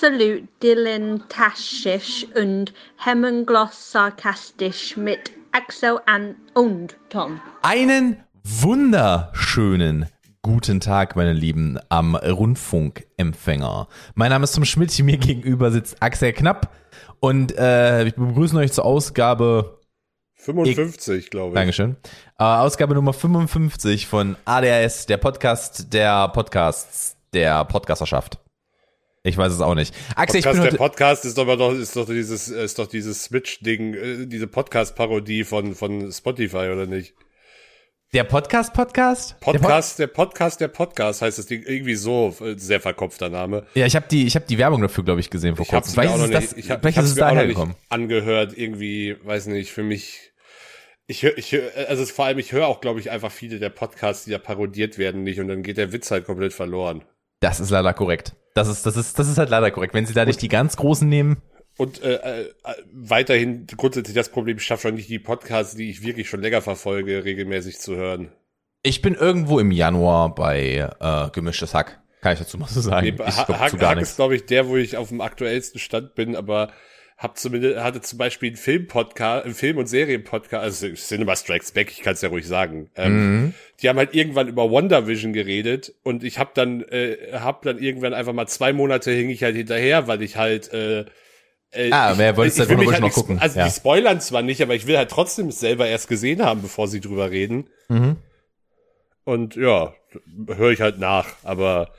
absolut dilettantisch und hemmungslos sarkastisch mit Axel an und Tom. Einen wunderschönen guten Tag, meine Lieben, am Rundfunkempfänger. Mein Name ist Tom Schmidt, mir gegenüber sitzt Axel Knapp und äh, ich begrüße euch zur Ausgabe 55, glaube ich. Dankeschön. Äh, Ausgabe Nummer 55 von ADHS, der Podcast der Podcasts der Podcasterschaft. Ich weiß es auch nicht. Axel, Podcast, ich bin heute, der Podcast ist aber doch, ist doch dieses, ist doch dieses Switch-Ding, äh, diese Podcast-Parodie von, von Spotify, oder nicht? der Podcast-Podcast? Podcast, der, Podcast, der Podcast heißt das Ding irgendwie so, äh, sehr verkopfter Name. Ja, ich habe die, ich habe die Werbung dafür, glaube ich, gesehen vor kurzem. noch ist nicht, das, ich hab, vielleicht ich ist es daher gekommen. angehört, irgendwie, weiß nicht, für mich, ich höre, ich höre, also vor allem, ich höre auch, glaube ich, einfach viele der Podcasts, die da parodiert werden, nicht und dann geht der Witz halt komplett verloren. Das ist leider korrekt. Das ist, das ist, das ist halt leider korrekt. Wenn sie da nicht die ganz großen nehmen, Und äh, äh, weiterhin grundsätzlich das Problem, ich schaffe schon nicht die Podcasts, die ich wirklich schon länger verfolge, regelmäßig zu hören. ich bin irgendwo im Januar bei äh, gemischtes Hack. Kann ich dazu mal so sagen. Nee, ich Ha- Hack, Hack ist, glaube ich, der, wo ich auf dem aktuellsten Stand bin, aber hab zumindest, hatte zum Beispiel einen Film-Podcast, einen Film- und Serien-Podcast, also Cinema Strikes Back, ich kann es ja ruhig sagen. Ähm, Mhm. Die haben halt irgendwann über WandaVision geredet und ich hab dann, äh, hab dann irgendwann einfach mal zwei Monate hing ich halt hinterher, weil ich halt, äh, äh, Ah, ich, wer du ich will halt noch gucken, Also ja. die spoilern zwar nicht, aber ich will halt trotzdem es selber erst gesehen haben, bevor sie drüber reden. Mhm. Und ja, höre ich halt nach, aber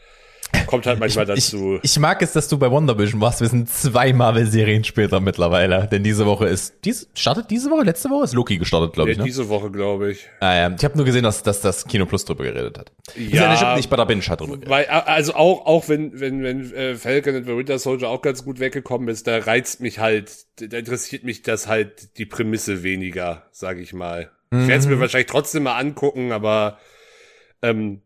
kommt halt manchmal Ich, dazu. ich mag es, dass du bei WandaVision warst. Wir sind zwei Marvel-Serien später mittlerweile. Denn diese Woche ist, dies, startet diese Woche? Letzte Woche ist Loki gestartet, glaube Ja, ich, ne? diese Woche, glaube ich. Ah, ja. Ich habe nur gesehen, dass, dass das Kino Plus drüber geredet hat. Ja. das nicht, bei der Binge hat drüber geredet. Weil, also auch, auch wenn, wenn, wenn äh, Falcon and the Winter Soldier auch ganz gut weggekommen ist, da reizt mich halt, da interessiert mich das halt die Prämisse weniger, sage ich mal. Ich werde es Mhm. mir wahrscheinlich trotzdem mal angucken, aber ähm,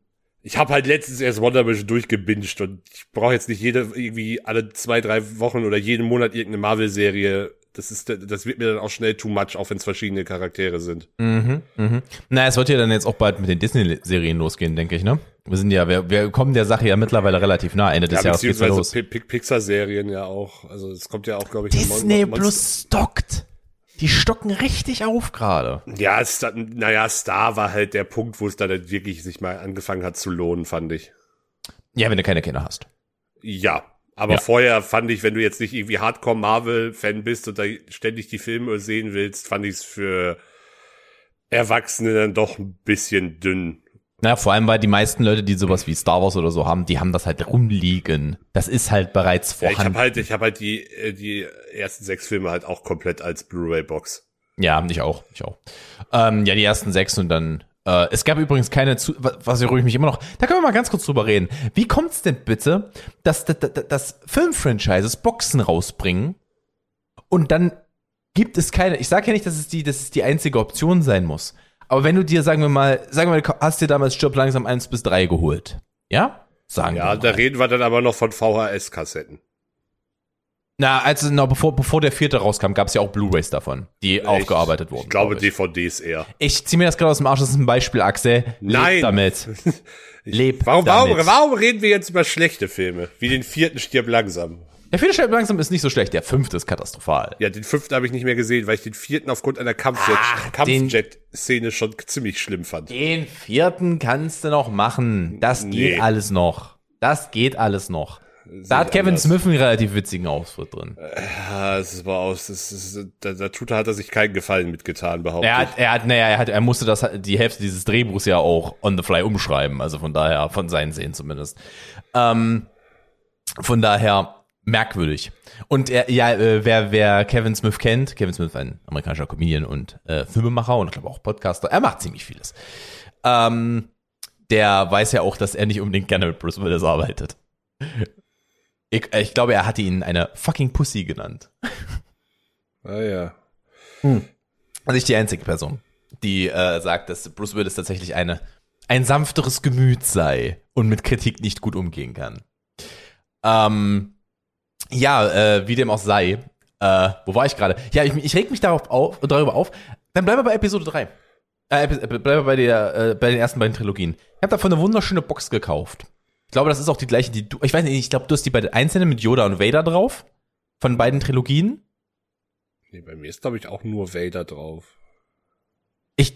ich habe halt letztens erst WandaVision durchgebinged und ich brauche jetzt nicht jede irgendwie alle zwei, drei Wochen oder jeden Monat irgendeine Marvel-Serie. Das ist, das wird mir dann auch schnell too much, auch wenn es verschiedene Charaktere sind. Mhm, mhm. Na, es wird ja dann jetzt auch bald mit den Disney-Serien losgehen, denke ich, ne? Wir sind ja, wir, wir kommen der Sache ja mittlerweile relativ nah. Ende des Ja, Jahres geht's ja los. beziehungsweise Pi- Pi- Pixar-Serien ja auch. Also es kommt ja auch, glaube ich, Mon- Disney Mon- Plus stockt. Die stocken richtig auf gerade. Ja, Star, naja, Star war halt der Punkt, wo es dann halt wirklich sich mal angefangen hat zu lohnen, fand ich. Ja, wenn du keine Kinder hast. Ja. Aber Ja. vorher fand ich, wenn du jetzt nicht irgendwie Hardcore-Marvel-Fan bist und da ständig die Filme sehen willst, fand ich es für Erwachsene dann doch ein bisschen dünn. Na, vor allem, weil die meisten Leute, die sowas wie Star Wars oder so haben, die haben das halt rumliegen. Das ist halt bereits Ja, ich vorhanden. habe halt, ich habe halt die, äh, die ersten sechs Filme halt auch komplett als Blu-ray-Box. Ja, ich auch, ich auch. Ähm, ja, die ersten sechs und dann. Äh, es gab übrigens keine, zu wa- was ruhig mich immer noch. Da können wir mal ganz kurz drüber reden. Wie kommt's denn bitte, dass, dass, dass, Filmfranchises Boxen rausbringen und dann gibt es keine. Ich sage ja nicht, dass es die, dass es die einzige Option sein muss. Aber wenn du dir, sagen wir mal, sagen wir mal, du hast dir damals Stirb langsam 1 bis 3 geholt. Ja? Sagen Ja, wir da mal. reden wir dann aber noch von VHS-Kassetten. Na, also, na, bevor, bevor der vierte rauskam, gab es ja auch Blu-Rays davon, die aufgearbeitet wurden. Ich glaube, glaub ich. DVDs eher. Ich zieh mir das gerade aus dem Arsch, das ist ein Beispiel, Axel. Leb Nein. damit. Leb Warum, warum, damit. warum reden wir jetzt über schlechte Filme? Wie den vierten stirb langsam. Der vierte Stirb langsam ist nicht so schlecht, der fünfte ist katastrophal. Ja, den fünften habe ich nicht mehr gesehen, weil ich den vierten aufgrund einer Kampfjet-Szene schon ziemlich schlimm fand. Den vierten kannst du noch machen. Das geht Nee. alles noch. Das geht alles noch. Da hat Kevin anders. Smith einen relativ witzigen Auftritt drin. Ja, es aber aus, das ist, da, da tut, hat er sich keinen Gefallen mitgetan, behaupte Er hat, er hat, naja, er hat, er musste das, die Hälfte dieses Drehbuchs ja auch on the fly umschreiben. Also von daher, von seinen Sehen zumindest. Ähm, von daher merkwürdig. Und er, ja, äh, wer, wer Kevin Smith kennt, Kevin Smith, ein amerikanischer Comedian und äh, Filmemacher und ich glaube auch Podcaster, er macht ziemlich vieles. Ähm, der weiß ja auch, dass er nicht unbedingt gerne mit Bruce Willis arbeitet. Ich, ich glaube, er hatte ihn eine fucking Pussy genannt. Ah, ja. Also nicht die einzige Person, die äh, sagt, dass Bruce Willis tatsächlich eine, ein sanfteres Gemüt sei und mit Kritik nicht gut umgehen kann. Ähm, ja, äh, wie dem auch sei. Äh, wo war ich gerade? Ja, ich, ich reg mich darauf auf, darüber auf. Dann bleiben wir bei Episode 3. Äh, äh, bleiben wir bei, der, äh, bei den ersten beiden Trilogien. Ich habe davon eine wunderschöne Box gekauft. Ich glaube, das ist auch die gleiche, die du. Ich weiß nicht, ich glaube, du hast die beiden einzelnen mit Yoda und Vader drauf. Von beiden Trilogien. Nee, bei mir ist, glaube ich, auch nur Vader drauf. Ich.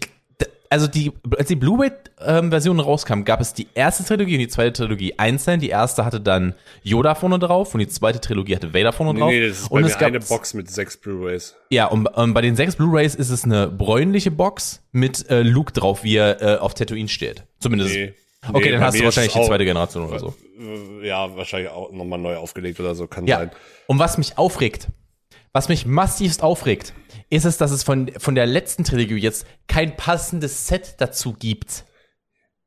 Also die, als die Blu-ray-Version rauskam, gab es die erste Trilogie und die zweite Trilogie einzeln. Die erste hatte dann Yoda vorne drauf und die zweite Trilogie hatte Vader vorne Nee, drauf. nee, das ist bei und mir es gab eine Box mit sechs Blu-Rays. Ja, und, und bei den sechs Blu-rays ist es eine bräunliche Box mit äh, Luke drauf, wie er äh, auf Tatooine steht. Zumindest. Nee. Okay, Nee, dann bei hast du wahrscheinlich die zweite Generation oder so. Ja, wahrscheinlich auch nochmal neu aufgelegt oder so, kann Ja. sein. Und was mich aufregt, was mich massivst aufregt, ist es, dass es von, von der letzten Trilogie jetzt kein passendes Set dazu gibt.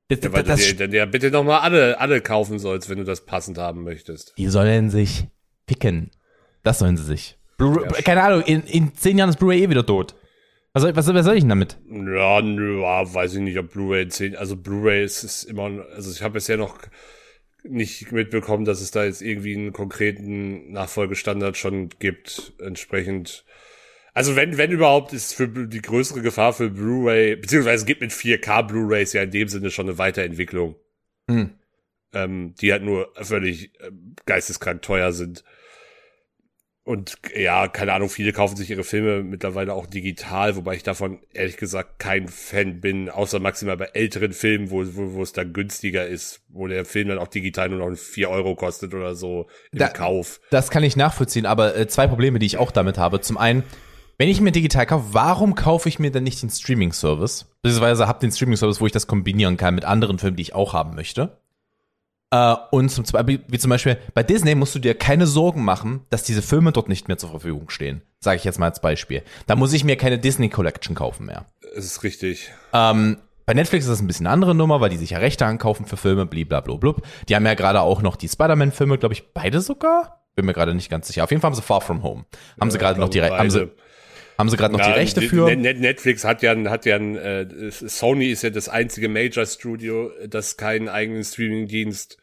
Das, Ja, weil das, du dir dann ja bitte nochmal alle, alle kaufen sollst, wenn du das passend haben möchtest. die sollen sich ficken. Das sollen sie sich. Blu Ja. keine Ahnung, in, in zehn Jahren ist Blu-ray eh wieder tot. Was soll, was, was soll ich denn damit? Ja, nö, ja, weiß ich nicht, ob Blu-ray 10, also Blu-ray ist, ist immer, also ich habe bisher noch nicht mitbekommen, dass es da jetzt irgendwie einen konkreten Nachfolgestandard schon gibt, entsprechend. Also wenn, wenn überhaupt, ist für die größere Gefahr für Blu-ray, beziehungsweise es gibt mit 4K Blu-rays ja in dem Sinne schon eine Weiterentwicklung, Hm. ähm, die halt nur völlig ähm, geisteskrank teuer sind. Und ja, keine Ahnung, viele kaufen sich ihre Filme mittlerweile auch digital, wobei ich davon ehrlich gesagt kein Fan bin, außer maximal bei älteren Filmen, wo, wo, wo es dann günstiger ist, wo der Film dann auch digital nur noch 4 Euro kostet oder so im Da- Kauf. Das kann ich nachvollziehen, aber äh, zwei Probleme, die ich auch damit habe. Zum einen, wenn ich mir digital kaufe, warum kaufe ich mir dann nicht den Streaming-Service? Beziehungsweise habe den Streaming-Service, wo ich das kombinieren kann mit anderen Filmen, die ich auch haben möchte. Äh, und zum Beispiel, wie zum Beispiel bei Disney musst du dir keine Sorgen machen, dass diese Filme dort nicht mehr zur Verfügung stehen. Sage ich jetzt mal als Beispiel. Da muss ich mir keine Disney Collection kaufen mehr. Es ist richtig. Ähm, bei Netflix ist das ein bisschen eine andere Nummer, weil die sich ja Rechte ankaufen für Filme, bliblablub. Die haben ja gerade auch noch die Spider-Man-Filme, glaube ich, beide sogar. Bin mir gerade nicht ganz sicher. Auf jeden Fall haben sie Far From Home. Haben sie gerade noch die, Re haben sie, haben sie gerade noch die Na, Rechte die- für? Net- Netflix hat ja, ein- hat ja, äh, Sony ist ja das einzige Major-Studio, das keinen eigenen Streaming-Dienst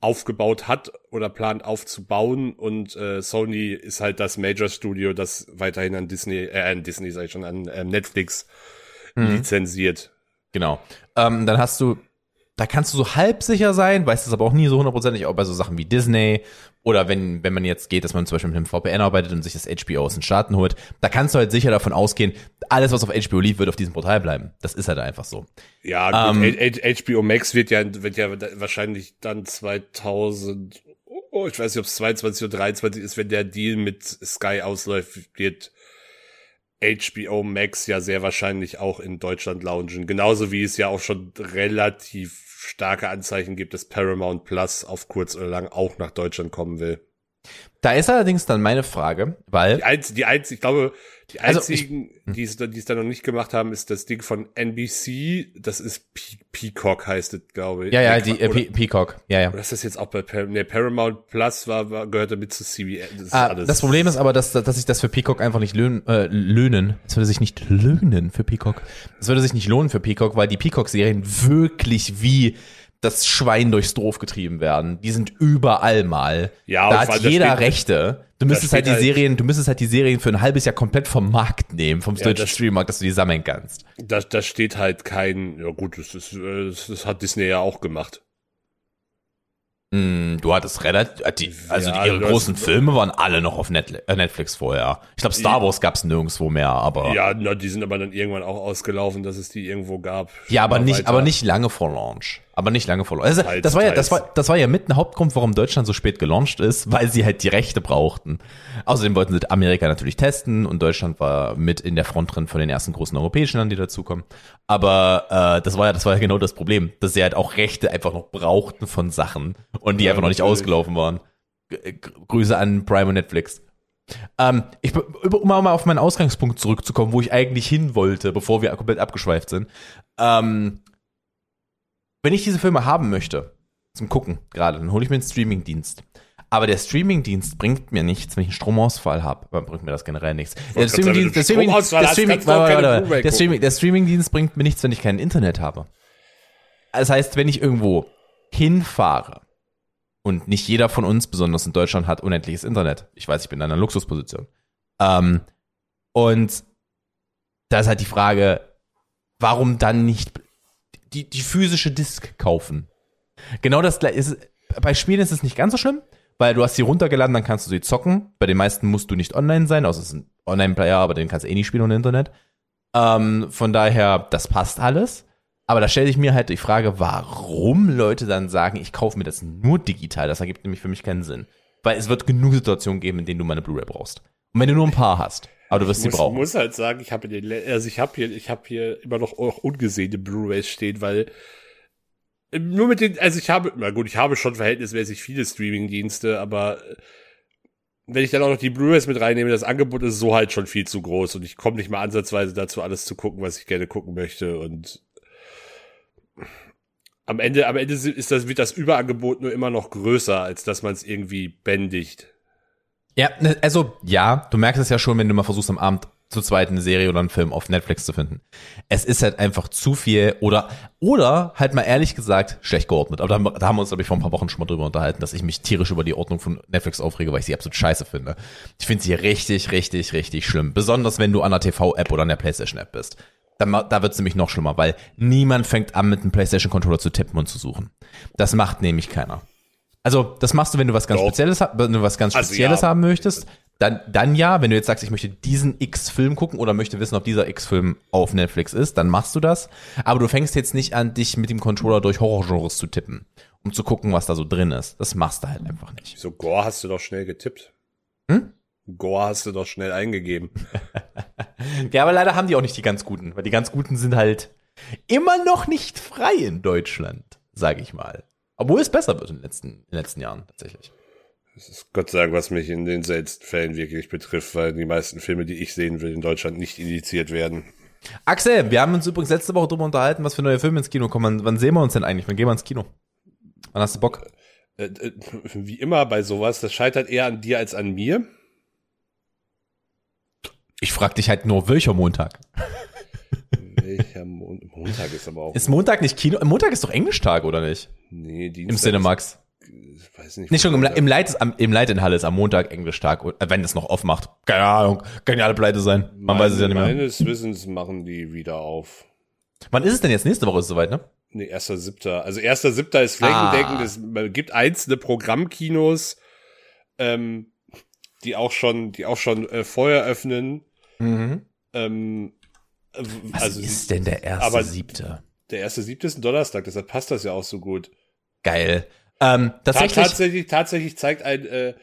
aufgebaut hat oder plant aufzubauen und äh, Sony ist halt das Major-Studio, das weiterhin an Disney, äh, an Disney sag ich schon, an ähm, Netflix Mhm. lizenziert. Genau. Ähm, dann hast du, da kannst du so halb sicher sein, weißt es aber auch nie so hundertprozentig, auch bei so Sachen wie Disney oder wenn, wenn man jetzt geht, dass man zum Beispiel mit einem VPN arbeitet und sich das HBO aus den Staaten holt, da kannst du halt sicher davon ausgehen, alles, was auf HBO lief, wird auf diesem Portal bleiben. Das ist halt einfach so. Ja, gut, Ähm, HBO Max wird ja, wird ja wahrscheinlich dann 2000, oh, ich weiß nicht, ob es 22 oder 23 ist, wenn der Deal mit Sky ausläuft, wird HBO Max ja sehr wahrscheinlich auch in Deutschland launchen. Genauso wie es ja auch schon relativ starke Anzeichen gibt, dass Paramount Plus auf kurz oder lang auch nach Deutschland kommen will. Da ist allerdings dann meine Frage, weil Die einzige, die einzige, ich glaube, die Also ich- einzigen, die es, die es da noch nicht gemacht haben, ist das Ding von NBC. Das ist Pe Peacock heißt es, glaube ich. ja, ja, die äh, Pe Peacock, ja, ja. Oder ist das jetzt auch bei Par nee, Paramount Plus war, war gehörte mit zu CBS. Das, Ah, das Problem ist aber, dass, dass sich das für Peacock einfach nicht löhnen, äh, löhnen. Es würde sich nicht löhnen für Peacock. Es würde sich nicht lohnen für Peacock, weil die Peacock-Serien wirklich wie das Schwein durchs Dorf getrieben werden. Die sind überall mal. Ja, da hat jeder steht- Rechte. Du müsstest halt die halt- Serien, du müsstest halt die Serien für ein halbes Jahr komplett vom Markt nehmen, vom deutschen das- Streammarkt, dass du die sammeln kannst. da, da steht halt kein, ja gut, das, ist, äh, das, das hat Disney ja auch gemacht. Mm, du hattest relativ, äh, also Ja, die, ihre großen hast- Filme waren alle noch auf Netflix, äh, Netflix vorher. Ich glaube, Star Wars gab's nirgendwo mehr, aber. Ja, na, die sind aber dann irgendwann auch ausgelaufen, dass es die irgendwo gab. Ja, aber nicht, weiter. aber nicht lange vor Launch. Aber nicht lange vor Launch. Also, Teils, das war ja, das war, das war ja mit ein Hauptgrund, warum Deutschland so spät gelauncht ist, weil sie halt die Rechte brauchten. Außerdem wollten sie Amerika natürlich testen und Deutschland war mit in der Front drin von den ersten großen europäischen Ländern, die dazukommen. Aber äh, das war ja, das war ja genau das Problem, dass sie halt auch Rechte einfach noch brauchten von Sachen und die Ja, einfach noch nicht natürlich. ausgelaufen waren. G Grüße an Prime und Netflix. Ähm, ich, um mal auf meinen Ausgangspunkt zurückzukommen, wo ich eigentlich hin wollte, bevor wir komplett abgeschweift sind. Ähm, wenn ich diese Filme haben möchte, zum Gucken gerade, dann hole ich mir einen Streamingdienst. Aber der Streamingdienst bringt mir nichts, wenn ich einen Stromausfall habe. Aber bringt mir das generell nichts. Der Streamingdienst, der Streaming, der Streaming, der, Streaming, gucken. der Streamingdienst bringt mir nichts, wenn ich kein Internet habe. Das heißt, wenn ich irgendwo hinfahre und nicht jeder von uns, besonders in Deutschland, hat unendliches Internet. Ich weiß, ich bin in einer Luxusposition. Ähm, und da ist halt die Frage, warum dann nicht die, die physische Disk kaufen? Genau das gleiche ist, bei Spielen ist es nicht ganz so schlimm, weil du hast sie runtergeladen, dann kannst du sie zocken. Bei den meisten musst du nicht online sein, außer es ist ein Online-Player, aber den kannst du eh nicht spielen ohne Internet. Ähm, von daher, das passt alles. Aber da stelle ich mir halt die Frage, warum Leute dann sagen, ich kaufe mir das nur digital. Das ergibt nämlich für mich keinen Sinn. Weil es wird genug Situationen geben, in denen du meine Blu-ray brauchst. Und wenn du nur ein paar hast, aber du wirst sie brauchen. muss halt sagen, ich habe also ich habe hier, ich habe hier immer noch auch ungesehene Blu-rays stehen, weil äh, nur mit den, also ich habe, na gut, ich habe schon verhältnismäßig viele Streaming-Dienste, aber äh, wenn ich dann auch noch die Blu-rays mit reinnehme, das Angebot ist so halt schon viel zu groß und ich komme nicht mal ansatzweise dazu, alles zu gucken, was ich gerne gucken möchte und am Ende, am Ende ist das, wird das Überangebot nur immer noch größer, als dass man es irgendwie bändigt. Ja, ne, also ja, du merkst es ja schon, wenn du mal versuchst am Abend zu zweit eine Serie oder einen Film auf Netflix zu finden. Es ist halt einfach zu viel oder oder halt mal ehrlich gesagt schlecht geordnet. Aber da, da haben wir uns glaube ich vor ein paar Wochen schon mal drüber unterhalten, dass ich mich tierisch über die Ordnung von Netflix aufrege, weil ich sie absolut scheiße finde. Ich finde sie richtig, richtig, richtig schlimm. Besonders wenn du an der TV-App oder an der PlayStation-App bist. Da, da wird es nämlich noch schlimmer, weil niemand fängt an, mit einem PlayStation-Controller zu tippen und zu suchen. Das macht nämlich keiner. Also, das machst du, wenn du was ganz Doch. Spezielles, wenn du was ganz Also, Spezielles ja. haben möchtest. Dann, dann ja, wenn du jetzt sagst, ich möchte diesen X-Film gucken oder möchte wissen, ob dieser X-Film auf Netflix ist, dann machst du das. Aber du fängst jetzt nicht an, dich mit dem Controller durch Horrorgenres zu tippen, um zu gucken, was da so drin ist. Das machst du halt einfach nicht. So, Gore hast du doch schnell getippt. Hm? Gore hast du doch schnell eingegeben. Ja, aber leider haben die auch nicht die ganz guten, weil die ganz guten sind halt immer noch nicht frei in Deutschland, sage ich mal. Obwohl es besser wird in den letzten, in den letzten Jahren tatsächlich. Das ist Gott sei Dank, was mich in den seltensten Fällen wirklich betrifft, weil die meisten Filme, die ich sehen will, in Deutschland nicht indiziert werden. Axel, wir haben uns übrigens letzte Woche darüber unterhalten, was für neue Filme ins Kino kommen. Wann, sehen wir uns denn eigentlich? Wann gehen wir ins Kino? Wann hast du Bock? Äh, äh, wie immer bei sowas, das scheitert eher an dir als an mir. Ich frag dich halt nur, welcher Montag? Welcher Mon Montag ist aber auch. Ist Montag nicht Kino? Montag ist doch Englisch-Tag, oder nicht? nee, Dienstag. Im Cinemax. Ich weiß nicht. Nicht schon, im, im Light ist am, im Light in Halle ist am Montag Englisch-Tag, äh, wenn es noch aufmacht. Keine Ahnung, können ja alle pleite sein. Man weiß es ja nicht mehr. Meines Wissens machen die wieder auf. Wann ist es denn jetzt? Nächste Woche ist es soweit, ne? Nee, erster Siebter. Also erster Siebter ist flächendeckend. Ah. Es gibt einzelne Programmkinos, ähm, die auch schon, die auch schon äh, vorher öffnen. Mhm. Ähm, äh, Was also ist denn der erste aber- siebte? der erste Siebte ist ein Donnerstag, deshalb passt das ja auch so gut. Geil. Ähm, Ta tatsächlich. tatsächlich, tatsächlich zeigt ein äh,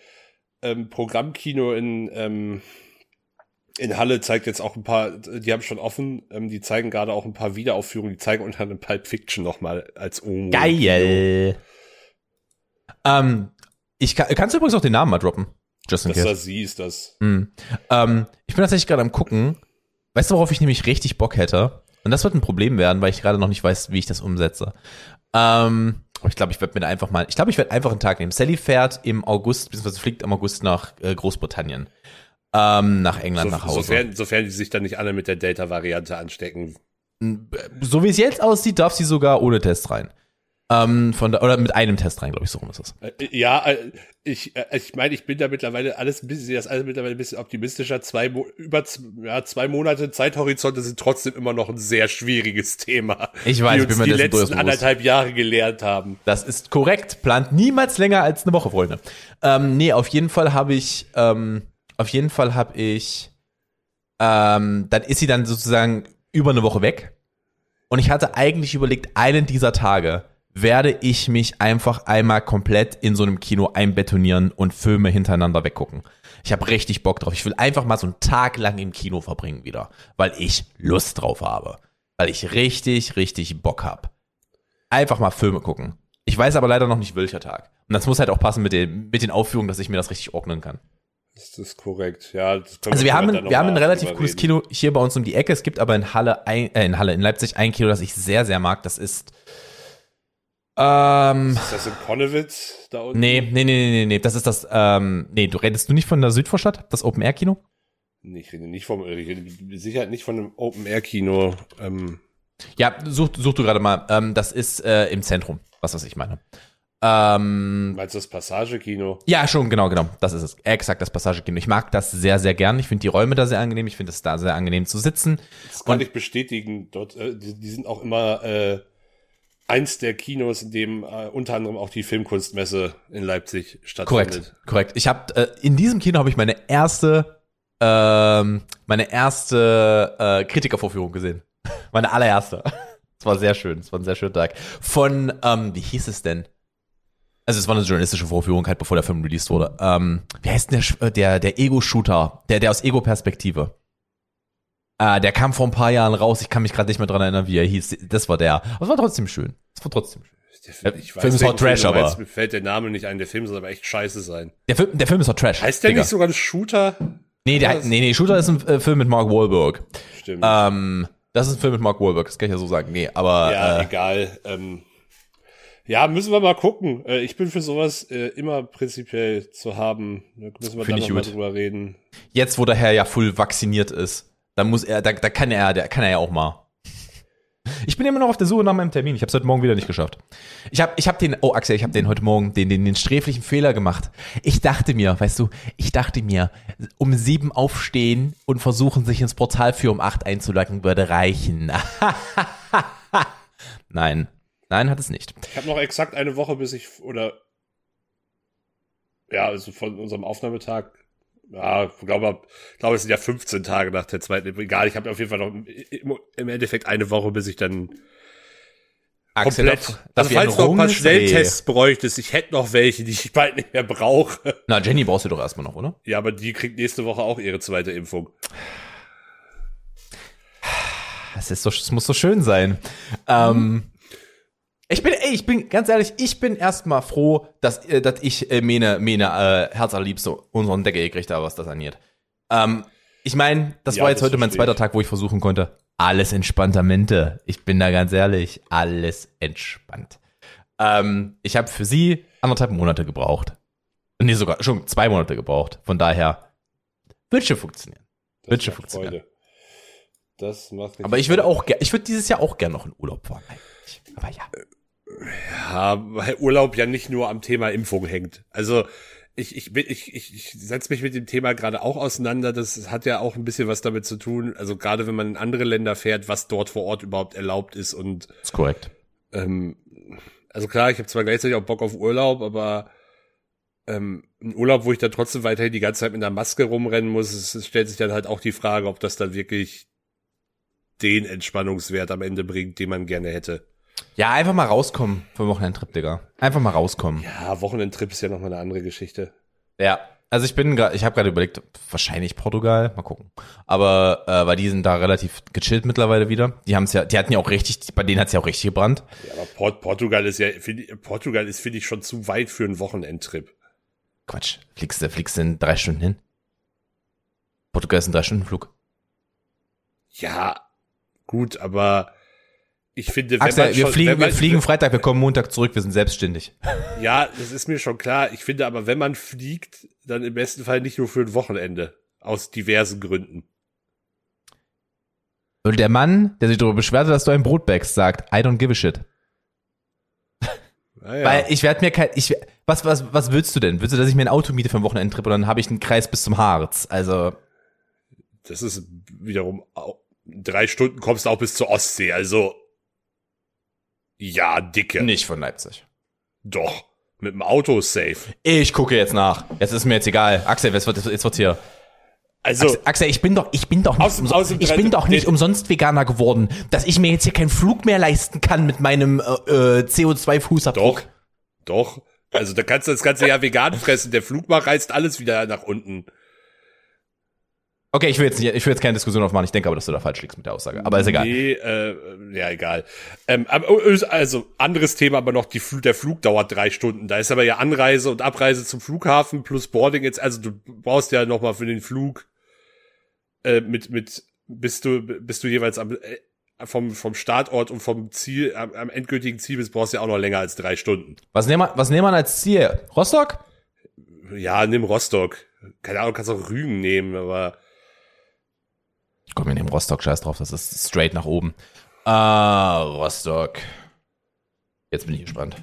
ähm, Programmkino in ähm, in Halle zeigt jetzt auch ein paar, die haben schon offen, ähm, die zeigen gerade auch ein paar Wiederaufführungen, die zeigen unter anderem Pulp Fiction nochmal als Omo. Geil. Ähm, ich kann, kannst du übrigens auch den Namen mal droppen? Just in Das case. war sie, ist das. Hm. Ähm, ich bin tatsächlich gerade am gucken. Weißt du, worauf ich nämlich richtig Bock hätte? Und das wird ein Problem werden, weil ich gerade noch nicht weiß, wie ich das umsetze. Ähm, aber ich glaube, ich werde mir einfach mal, ich glaube, ich werde einfach einen Tag nehmen. Sally fährt im August, beziehungsweise fliegt im August nach äh, Großbritannien. Ähm, nach England, So, nach Hause. sofern, sofern die sich dann nicht alle mit der Delta-Variante anstecken. so wie es jetzt aussieht, darf sie sogar ohne Test rein. Ähm, von da, oder mit einem Test rein, glaube ich, so rum ist es. Äh, Ja, äh, ich, äh, ich meine, ich bin da mittlerweile alles ein bisschen, das alles mittlerweile ein bisschen optimistischer. Zwei, über ja, zwei Monate Zeithorizonte sind trotzdem immer noch ein sehr schwieriges Thema. Ich weiß, die ich bin uns mir die durchaus letzten bewusst. anderthalb Jahre gelehrt haben. Das ist korrekt. Plant niemals länger als eine Woche, Freunde. Ähm, nee, auf jeden Fall habe ich, ähm, auf jeden Fall habe ich, ähm, dann ist sie dann sozusagen über eine Woche weg. Und ich hatte eigentlich überlegt, einen dieser Tage werde ich mich einfach einmal komplett in so einem Kino einbetonieren und Filme hintereinander weggucken. Ich habe richtig Bock drauf. Ich will einfach mal so einen Tag lang im Kino verbringen wieder, weil ich Lust drauf habe. Weil ich richtig, richtig Bock hab. Einfach mal Filme gucken. Ich weiß aber leider noch nicht, welcher Tag. Und das muss halt auch passen mit den, mit den Aufführungen, dass ich mir das richtig ordnen kann. Das ist korrekt. Ja, das Also wir haben, wir haben ein relativ drüber cooles. Kino hier bei uns um die Ecke. Es gibt aber in Halle, ein, äh, in Halle, in Leipzig ein Kino, das ich sehr, sehr mag. Das ist, ähm, Ist das in Konnewitz da unten? nee, nee, nee, nee, nee, nee, das ist das, ähm, nee, du redest du nicht von der Südvorstadt, das Open-Air-Kino? Nee, Ich rede nicht vom, ich rede Sicherheit nicht von einem Open-Air-Kino. Ähm, Ja, such, such du gerade mal. Ähm, das ist äh, im Zentrum, was was ich meine. Ähm, meinst du das Passagekino? ja, schon, genau, genau. Das ist es. Exakt das Passagekino. Ich mag das sehr, sehr gern. Ich finde die Räume da sehr angenehm. Ich finde es da sehr angenehm zu sitzen. Das kann Und- ich bestätigen. Dort, äh, die, die sind auch immer, äh, eins der Kinos, in dem äh, unter anderem auch die Filmkunstmesse in Leipzig stattfindet. Korrekt, korrekt. Ich habe äh, in diesem Kino habe ich meine erste ähm, meine erste äh, Kritikervorführung gesehen. Meine allererste. Es war sehr schön. Es war ein sehr schöner Tag. Von ähm, wie hieß es denn? Also es war eine journalistische Vorführung halt bevor der Film released wurde. Ähm, wie heißt denn der äh, der der Ego-Shooter, der der aus Ego-Perspektive? Äh, der kam vor ein paar Jahren raus. Ich kann mich gerade nicht mehr dran erinnern, wie er hieß. Das war der. Aber es war trotzdem schön. Es war trotzdem schön. Der, ich Film ist Hot Trash, meinst. aber- Mir fällt der Name nicht ein. Der Film soll aber echt scheiße sein. Der Film, der Film ist doch Trash. Heißt der Digga. nicht sogar ein Shooter? Nee, der, nee, nee, Shooter ist ein äh, Film mit Mark Wahlberg. Stimmt. Ähm, das ist ein Film mit Mark Wahlberg, das kann ich ja so sagen. Nee, aber ja, äh, egal. Ähm, ja, müssen wir mal gucken. Äh, ich bin für sowas äh, immer prinzipiell zu haben. Da müssen wir Find da ich noch mal gut. drüber reden. jetzt, wo der Herr ja full vacciniert ist, da muss er, da, da kann er, da kann er ja auch mal. Ich bin immer noch auf der Suche nach meinem Termin. Ich habe es heute Morgen wieder nicht geschafft. Ich habe, ich habe den, oh Axel, ich habe den heute Morgen den, den, den sträflichen Fehler gemacht. Ich dachte mir, weißt du, ich dachte mir, um sieben aufstehen und versuchen, sich ins Portal für um acht einzuloggen, würde reichen. Nein, nein, hat es nicht. Ich habe noch exakt eine Woche, bis ich oder ja, also von unserem Aufnahmetag. Ja, ich glaube, ich glaube, es sind ja 15 Tage nach der zweiten. Egal, ich habe auf jeden Fall noch im, im Endeffekt eine Woche, bis ich dann Axel, komplett. also falls noch ein paar Schnelltests bräuchtest, ich hätte noch welche, die ich bald nicht mehr brauche. Na, Jenny brauchst du doch erstmal noch, oder? Ja, aber die kriegt nächste Woche auch ihre zweite Impfung. Das ist so, es muss so schön sein. Ähm, ich bin, ey, ich bin ganz ehrlich, ich bin erstmal froh, dass, äh, dass ich äh, meine, meine äh, Herzallerliebste unseren Deckel gekriegt habe, was das angeht. Ähm, ich meine, das Ja, war jetzt das heute mein zweiter. Tag, wo ich versuchen konnte. Alles entspanntamente. Ich bin da ganz ehrlich, alles entspannt. Ähm, ich habe für sie anderthalb Monate gebraucht. Nee, sogar schon zwei Monate gebraucht. Von daher wird schon funktionieren. Das Wird schon funktionieren. Freude. Das macht Aber ich würde auch, ich würde dieses Jahr auch gerne noch in Urlaub fahren eigentlich. Aber ja. Ja, weil Urlaub ja nicht nur am Thema Impfung hängt. Also ich, ich, bin- ich, ich, ich setze mich mit dem Thema gerade auch auseinander. Das hat ja auch ein bisschen was damit zu tun. Also gerade wenn man in andere Länder fährt, was dort vor Ort überhaupt erlaubt ist. Und Ist korrekt. ähm, also klar, ich habe zwar gleichzeitig auch Bock auf Urlaub, aber ähm, ein Urlaub, wo ich dann trotzdem weiterhin die ganze Zeit mit einer Maske rumrennen muss, es, es stellt sich dann halt auch die Frage, ob das dann wirklich den Entspannungswert am Ende bringt, den man gerne hätte. Ja, einfach mal rauskommen für einen Wochenendtrip, Digga. Einfach mal rauskommen. Ja. Ja, Wochenendtrip ist ja nochmal eine andere Geschichte. Also ich bin gerade, ich habe gerade überlegt, wahrscheinlich Portugal, mal gucken. Aber äh, weil die sind da relativ gechillt mittlerweile wieder. Die haben es ja, die hatten ja auch richtig, bei denen hat's ja auch richtig gebrannt. Ja, aber Port Portugal ist ja, find, Portugal ist, finde ich, schon zu weit für einen Wochenendtrip. Quatsch, fliegst du, fliegst du in drei Stunden hin? Portugal ist ein drei Stunden Flug. Ja, gut, aber ich finde, wenn Axel, man wir schon, fliegen, wenn man, wir fliegen Freitag, wir kommen Montag zurück, wir sind selbstständig. Ja, das ist mir schon klar. Ich finde aber, wenn man fliegt, dann im besten Fall nicht nur für ein Wochenende. Aus diversen Gründen. Und der Mann, der sich darüber beschwerte, dass du ein Brot backst, sagt, I don't give a shit. Naja. Weil ich werde mir kein, ich, was, was, was willst du denn? Willst du, dass ich mir ein Auto miete für einen Wochenendtrip und dann habe ich einen Kreis bis zum Harz? Also, das ist wiederum, drei Stunden kommst du auch bis zur Ostsee, also, ja, dicke. nicht von Leipzig. Doch. Mit dem Auto ist safe. Ich gucke jetzt nach. Jetzt ist mir jetzt egal. Axel, jetzt wird, jetzt wird hier. Also, Axel, Axel, ich bin doch, ich bin doch nicht, Aus aus ich Trend- bin doch nicht umsonst Veganer geworden, dass ich mir jetzt hier keinen Flug mehr leisten kann mit meinem äh, äh, CO2-Fußabdruck. doch. Doch. Also, da kannst du das ganze Jahr vegan fressen. Der Flugmach reißt alles wieder nach unten. Okay, ich will jetzt ich will jetzt keine Diskussion aufmachen. Ich denke aber, dass du da falsch liegst mit der Aussage. Aber ist egal. Nee, äh, ja, egal. Ähm, oh, also, anderes Thema, aber noch die, Fl- der Flug dauert drei Stunden. Da ist aber ja Anreise und Abreise zum Flughafen plus Boarding jetzt, also du brauchst ja noch mal für den Flug äh, mit, mit, bist du, bist du jeweils am, äh, vom, vom Startort und vom Ziel, am, am endgültigen Ziel bist, brauchst du ja auch noch länger als drei Stunden. Was nehmen wir, was nehmen wir als Ziel? Rostock? Ja, nimm Rostock. Keine Ahnung, kannst auch Rügen nehmen, aber Komm, wir nehmen Rostock, scheiß drauf, das ist straight nach oben. Ah, Rostock. Jetzt bin ich gespannt.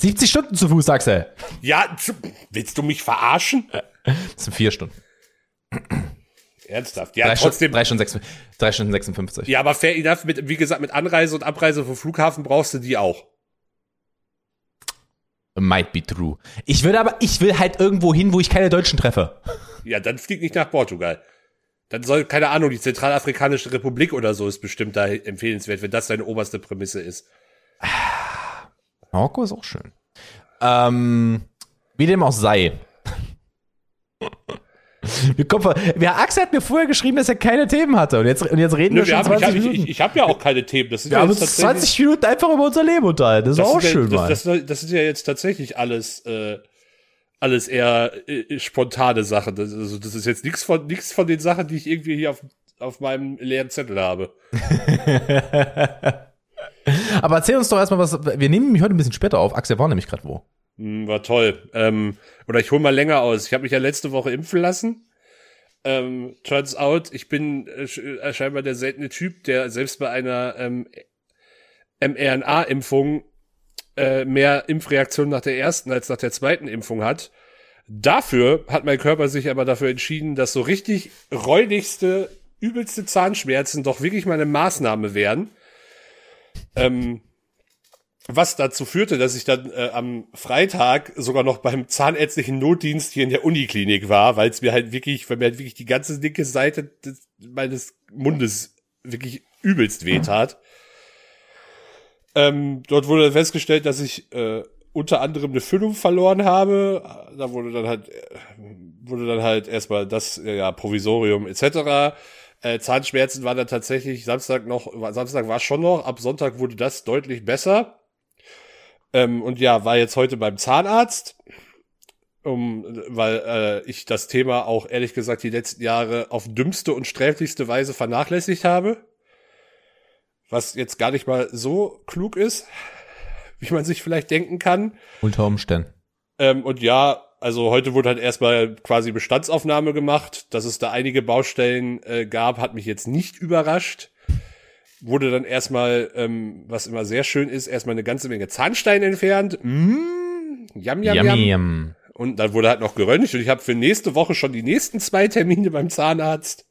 70 Stunden zu Fuß, Axel. ja, willst du mich verarschen? Das sind vier Stunden. Ernsthaft. Ja, drei, trotzdem. Stunden, drei, Stunden sechs, drei Stunden 56. Ja, aber fair enough, mit, wie gesagt, mit Anreise und Abreise vom Flughafen brauchst du die auch. Might be true. Ich würde aber, ich will halt irgendwo hin, wo ich keine Deutschen treffe. Ja, dann flieg nicht nach Portugal. Dann soll, keine Ahnung, die Zentralafrikanische Republik oder so ist bestimmt da empfehlenswert, wenn das deine oberste Prämisse ist. Marokko ist auch schön. Ähm, wie dem auch sei. Wir kommen, wer Axel hat mir vorher geschrieben, dass er keine Themen hatte. Und jetzt, und jetzt reden wir Nö, wir schon haben, 20 ich, ich, Minuten. ich, ich habe ja auch keine Themen. Das sind wir ja haben uns tatsächlich- 20 Minuten einfach über unser Leben unterhalten. Das ist das auch sind schön, ja, das, das, das sind ja jetzt tatsächlich alles, äh, alles eher äh, spontane Sachen. Das, also, das ist jetzt nichts von, nichts von den Sachen, die ich irgendwie hier auf, auf meinem leeren Zettel habe. Aber erzähl uns doch erstmal was. Wir nehmen nämlich heute ein bisschen später auf. Axel war nämlich gerade wo. Hm, War toll. Ähm, oder ich hole mal länger aus. Ich habe mich ja letzte Woche impfen lassen. Ähm, turns out, ich bin äh, äh, scheinbar der seltene Typ, der selbst bei einer ähm, mRNA-Impfung äh, mehr Impfreaktionen nach der ersten als nach der zweiten Impfung hat. Dafür hat mein Körper sich aber dafür entschieden, dass so richtig räudigste, übelste Zahnschmerzen doch wirklich mal eine Maßnahme wären. Ähm, was dazu führte, dass ich dann äh, am Freitag sogar noch beim zahnärztlichen Notdienst hier in der Uniklinik war, weil es mir halt wirklich, weil mir halt wirklich die ganze linke Seite des, meines Mundes wirklich übelst wehtat. Ähm, dort wurde dann festgestellt, dass ich äh, unter anderem eine Füllung verloren habe. Da wurde dann halt äh, wurde dann halt erstmal das ja Provisorium etc. Äh, Zahnschmerzen waren dann tatsächlich Samstag noch, Samstag war schon noch, ab Sonntag wurde das deutlich besser. Ähm, und ja, war jetzt heute beim Zahnarzt, um, weil äh, ich das Thema auch ehrlich gesagt die letzten Jahre auf dümmste und sträflichste Weise vernachlässigt habe. Was jetzt gar nicht mal so klug ist, wie man sich vielleicht denken kann. Unter Umständen. Ähm, und ja, also heute wurde halt erstmal quasi Bestandsaufnahme gemacht. Dass es da einige Baustellen äh, gab, hat mich jetzt nicht überrascht. Wurde dann erstmal, ähm, was immer sehr schön ist, erstmal eine ganze Menge Zahnstein entfernt. Mm, yum, yum, Yummy, yum. yum. Und dann wurde halt noch geröntgt und ich habe für nächste Woche schon die nächsten zwei Termine beim Zahnarzt.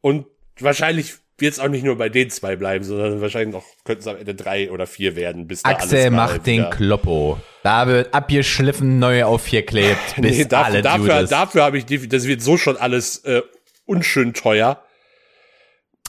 Und wahrscheinlich wird es auch nicht nur bei den zwei bleiben, sondern wahrscheinlich noch könnten es am Ende drei oder vier werden, bis da Axel macht den Kloppo. Da wird abgeschliffen, neu aufgeklebt, bis Nee, dafür, alle dafür, dafür habe ich, das wird so schon alles äh, unschön teuer.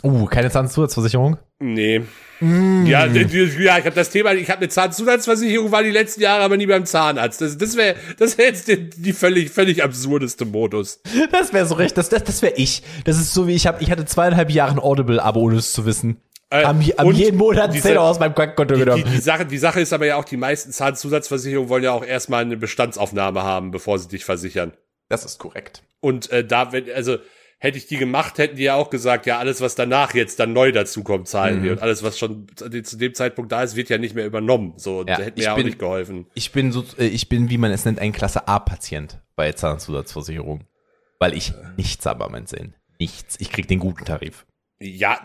Uh, keine Zahnzusatzversicherung? Nee. Mm. Ja, die, die, ja, ich habe das Thema, ich habe eine Zahnzusatzversicherung, war die letzten Jahre aber nie beim Zahnarzt. Das, das wäre das wär jetzt die, die völlig, völlig absurdeste Modus. Das wäre so recht, das, das, das wäre ich. Das ist so wie ich hab, ich hatte zweieinhalb Jahre ein Audible-Abo, ohne es zu wissen. Äh, am, am und jeden Monat diese- 10 Euro aus meinem Konto Die, genommen. die, die, Sache, die Sache ist aber ja auch, die meisten Zahnzusatzversicherungen wollen ja auch erstmal eine Bestandsaufnahme haben, bevor sie dich versichern. das ist korrekt. Und äh, da, wenn, also hätte ich die gemacht, hätten die ja auch gesagt, ja, alles, was danach jetzt dann neu dazukommt, zahlen Mhm. wir. Und alles, was schon zu dem Zeitpunkt da ist, wird ja nicht mehr übernommen. So, Ja, da hätte mir ich ja auch bin- nicht geholfen. Ich bin so, äh, ich bin, wie man es nennt, ein Klasse A-Patient bei Zahnzusatzversicherung. Weil ich nichts habe am Sinn. Nichts. Ich krieg den guten Tarif. Ja,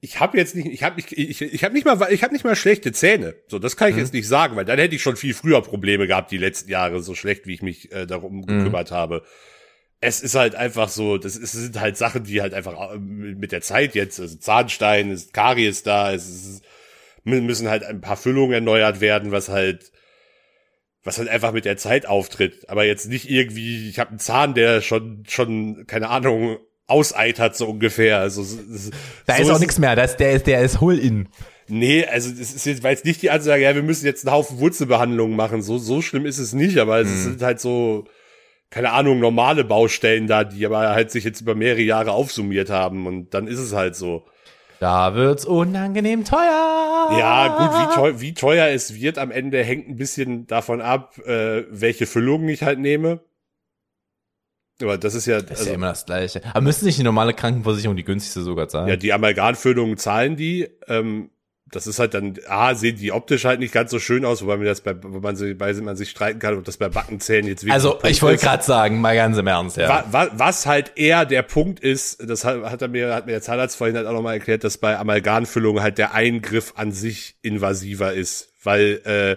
ich habe jetzt nicht, ich habe nicht, ich, ich habe nicht mal, ich habe nicht mal schlechte Zähne. So, das kann ich jetzt nicht sagen, weil dann hätte ich schon viel früher Probleme gehabt die letzten Jahre, so schlecht wie ich mich äh, darum gekümmert habe. Es ist halt einfach so, das ist, es sind halt Sachen, die halt einfach äh, mit der Zeit jetzt, also Zahnstein, es ist Karies da, es ist, mü- müssen halt ein paar Füllungen erneuert werden, was halt was halt einfach mit der Zeit auftritt, aber jetzt nicht irgendwie, ich habe einen Zahn, der schon schon keine Ahnung auseitert so ungefähr. Also es- es- Da so ist auch es- nichts mehr. Das, der ist, der ist Hull-In. Nee, also das ist jetzt, weil jetzt nicht die Ansage, ja, wir müssen jetzt einen Haufen Wurzelbehandlungen machen. So, so schlimm ist es nicht, aber Mhm. es sind halt so, keine Ahnung, normale Baustellen da, die aber halt sich jetzt über mehrere Jahre aufsummiert haben und dann ist es halt so. Da wird's unangenehm teuer. Ja, gut, wie teuer, wie teuer es wird am Ende hängt ein bisschen davon ab, äh, welche Füllungen ich halt nehme. Aber das ist ja, Das ist also, ja immer das Gleiche. Aber müsste nicht die normale Krankenversicherung die günstigste sogar zahlen? ja, die Amalgamfüllungen zahlen die, ähm, das ist halt dann, A, sehen die optisch halt nicht ganz so schön aus, wobei man das bei, wo man sich, bei man sich streiten kann, ob das bei Backenzähnen jetzt wirklich also, ich wollte gerade sagen, mal ganz im Ernst, ja. Wa- wa- Was halt eher der Punkt ist, das hat, hat er mir, hat mir der Zahnarzt vorhin halt auch nochmal erklärt, dass bei Amalgamfüllung halt der Eingriff an sich invasiver ist, weil, äh,